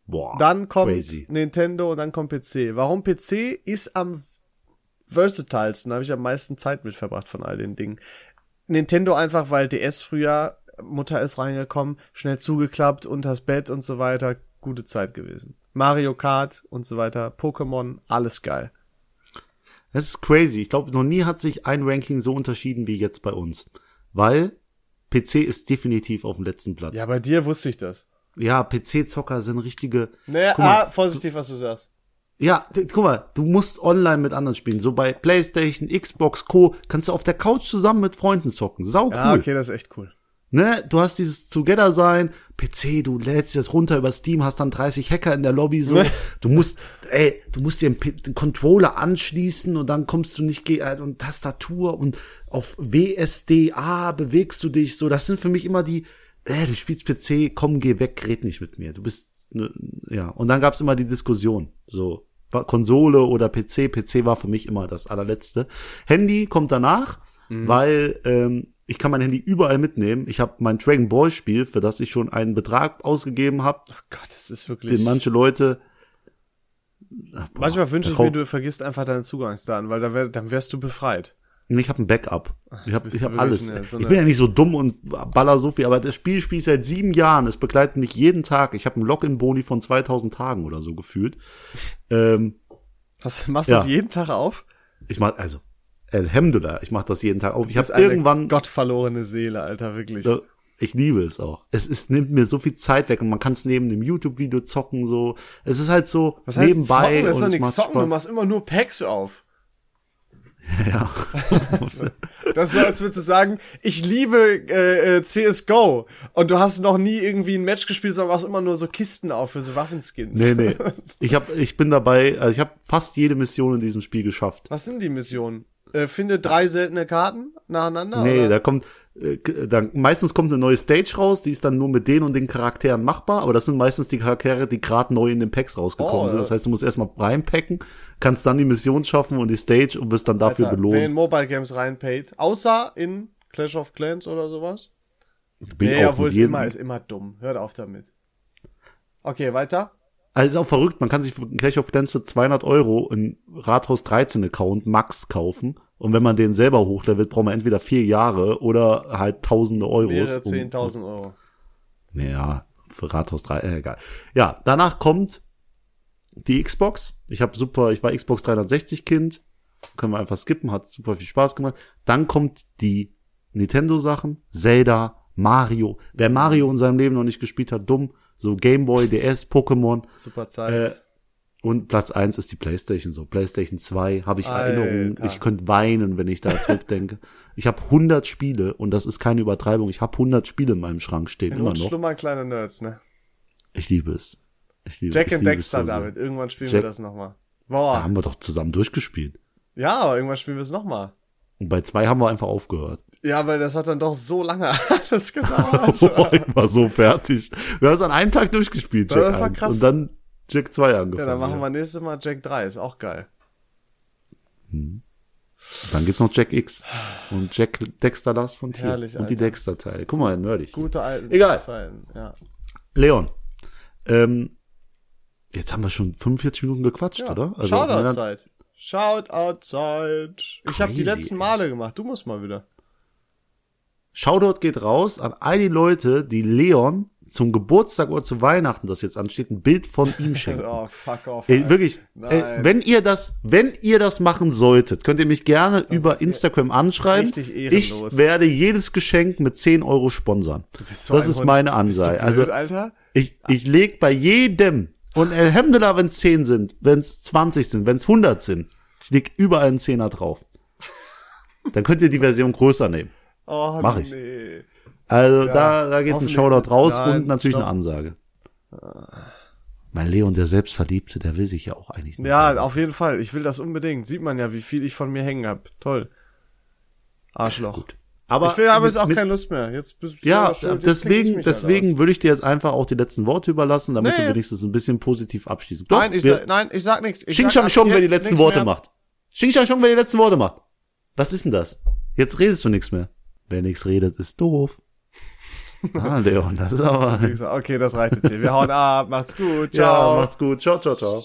Boah, dann kommt crazy. Nintendo und dann kommt PC. Warum PC ist am versatilsten, habe ich am meisten Zeit mit verbracht von all den Dingen. Nintendo einfach, weil DS früher, Mutter ist reingekommen, schnell zugeklappt, unters Bett und so weiter, gute Zeit gewesen. Mario Kart und so weiter, Pokémon, alles geil. Das ist crazy. Ich glaube, noch nie hat sich ein Ranking so unterschieden wie jetzt bei uns. Weil PC ist definitiv auf dem letzten Platz. Ja, bei dir wusste ich das. Ja, PC-Zocker sind richtige. Naja, mal, ah, vorsichtig, was du sagst. Ja, guck mal, du musst online mit anderen spielen. So bei PlayStation, Xbox, Co. kannst du auf der Couch zusammen mit Freunden zocken. Sau cool. Ja, okay, das ist echt cool. Ne? Du hast dieses Together-Sein, PC, du lädst das runter über Steam, hast dann 30 Hacker in der Lobby, so. Du musst, ey, du musst dir einen, P- den Controller anschließen und dann kommst du nicht, äh, und Tastatur und auf WSDA bewegst du dich, so. Das sind für mich immer die, äh, du spielst PC, komm, geh weg, red nicht mit mir. Du bist, ne, ja. Und dann gab's immer die Diskussion, so, Konsole oder PC. PC war für mich immer das allerletzte. Handy kommt danach, weil ähm, ich kann mein Handy überall mitnehmen. Ich habe mein Dragon Ball Spiel, für das ich schon einen Betrag ausgegeben habe, Oh Gott, das ist wirklich. den manche Leute Ach, boah, Manchmal wünsche ich mir, du vergisst einfach deine Zugangsdaten, weil dann, wär, dann wärst du befreit. Ich habe ein Backup. Ich habe ich du hab alles. eine- so ich eine- bin ja nicht so dumm und baller so viel, aber das Spiel spiele ich seit sieben Jahren. Es begleitet mich jeden Tag. Ich habe einen Login-Boni von 2000 Tagen oder so gefühlt. Ähm, Hast, machst du Ja. das jeden Tag auf? ich mach also Alhamdulillah, ich mache das jeden Tag auf. Ich habe irgendwann gottverlorene Seele, Alter, wirklich. Ja, Ich liebe es auch. Es ist, nimmt mir so viel Zeit weg und man kann es neben dem YouTube-Video zocken, so. Es ist halt so Was heißt nebenbei zocken? Das ist und doch nichts zocken, du Spaß. machst immer nur Packs auf. Ja. Das ist so, als würdest du sagen, ich liebe äh, äh, CSGO und du hast noch nie irgendwie ein Match gespielt, sondern machst immer nur so Kisten auf für so Waffenskins. nee, nee. Ich hab, ich bin dabei, also ich habe fast jede Mission in diesem Spiel geschafft. Was sind die Missionen? Äh, finde drei seltene Karten nacheinander? Nee, oder? da kommt, dann, meistens kommt eine neue Stage raus, die ist dann nur mit den und den Charakteren machbar, aber das sind meistens die Charaktere, die gerade neu in den Packs rausgekommen Oh, sind. Das heißt, du musst erstmal reinpacken, kannst dann die Mission schaffen und die Stage und wirst dann dafür Alter, Wer in belohnt. Mobile Games reinpaid, außer in Clash of Clans oder sowas. Bin Nee, obwohl es immer ist immer dumm. Hört auf damit. Okay, weiter. Also ist auch verrückt, man kann sich für Clash of Clans für 200 Euro einen Rathaus 13 Account Max kaufen. Und wenn man den selber hochlevelt, braucht man entweder vier Jahre oder halt tausende Euros. Mehrere um- 10.000 Euro. Naja, für Rathaus 3, äh, egal. Ja, danach kommt die Xbox. Ich habe super, ich war Xbox 360 Kind. Können wir einfach skippen, hat super viel Spaß gemacht. Dann kommt die Nintendo Sachen, Zelda, Mario. Wer Mario in seinem Leben noch nicht gespielt hat, dumm. So Game Boy, DS, Pokémon. Super Zeit. Äh, und Platz eins ist die Playstation so. Playstation 2 habe ich Alter. Erinnerungen. Ich könnte weinen, wenn ich da zurückdenke. ich habe 100 Spiele und das ist keine Übertreibung. Ich habe 100 Spiele in meinem Schrank stehen, in immer noch. schlummern kleine Nerds, ne? Ich liebe es. Ich liebe, Jack ich and liebe Dexter, so. David. Irgendwann spielen Jack- wir das nochmal. Da Boah. haben wir doch zusammen durchgespielt. Ja, aber irgendwann spielen wir es nochmal. Und bei zwei haben wir einfach aufgehört. Ja, weil das hat dann doch so lange alles gedauert. ich war so fertig. Wir haben es an einem Tag durchgespielt, Ja, Jack das war 1. krass. Und dann Jack 2 angefangen. ja, dann machen wir nächstes Mal Jack 3. Ist auch geil. Dann gibt's noch Jack X. Und Jack Dexter Last von Tier. Herrlich, und die Alter. Dexter-Teile. Guck mal, nerdig. Gute alten Egal. Zeiten. Ja. Leon, ähm, jetzt haben wir schon 45 Minuten gequatscht, ja. oder? Also, Shoutout-Zeit. Shoutout-Zeit. Ich habe die letzten. Male gemacht. Du musst mal wieder. Shoutout geht raus an all die Leute, die Leon zum Geburtstag oder zu Weihnachten, das jetzt ansteht, ein Bild von ihm schenken. Oh, fuck off. Ey, wirklich, ey, wenn ihr das, wenn ihr das machen solltet, könnt ihr mich gerne über Instagram anschreiben. richtig Ich ehrenlos. werde jedes Geschenk mit 10 Euro sponsern. so das ist Hund. meine Ansage. Also Alter? ich, ich leg bei jedem und Alhamdulillah, wenn es 10 sind, wenn es 20 sind, wenn es 100 sind, ich leg überall einen Zehner drauf. Dann könnt ihr die Version größer nehmen. Oh, Mach ich. Also da, da geht ein Shoutout raus Nein, und natürlich stopp. eine Ansage. Mein Leon, der Selbstverliebte, der will sich ja auch eigentlich nicht. Ja, auf jeden Fall. Ich will das unbedingt. Sieht man ja, wie viel ich von mir hängen hab. Toll. Arschloch. Aber ich will aber mit- jetzt auch mit- keine Lust mehr. Jetzt bist du Ja, schuld. Deswegen, halt deswegen würde ich dir jetzt einfach auch die letzten Worte überlassen, damit Nee. du wenigstens ein bisschen positiv abschließen. Doch, nein, ich wir- sag, nein, ich sag nichts. Ich Xing Shang Chong, wer die letzten Worte mehr. macht. Xing Shang Chong, wer die letzten Worte macht. Was ist denn das? Jetzt redest du nichts mehr. Wer nichts redet, ist doof. Ah, Leon, das ist aber. Okay, das reicht jetzt hier. Wir hauen ab. Macht's gut. Ja, Ciao. macht's gut. Ciao, ciao, ciao.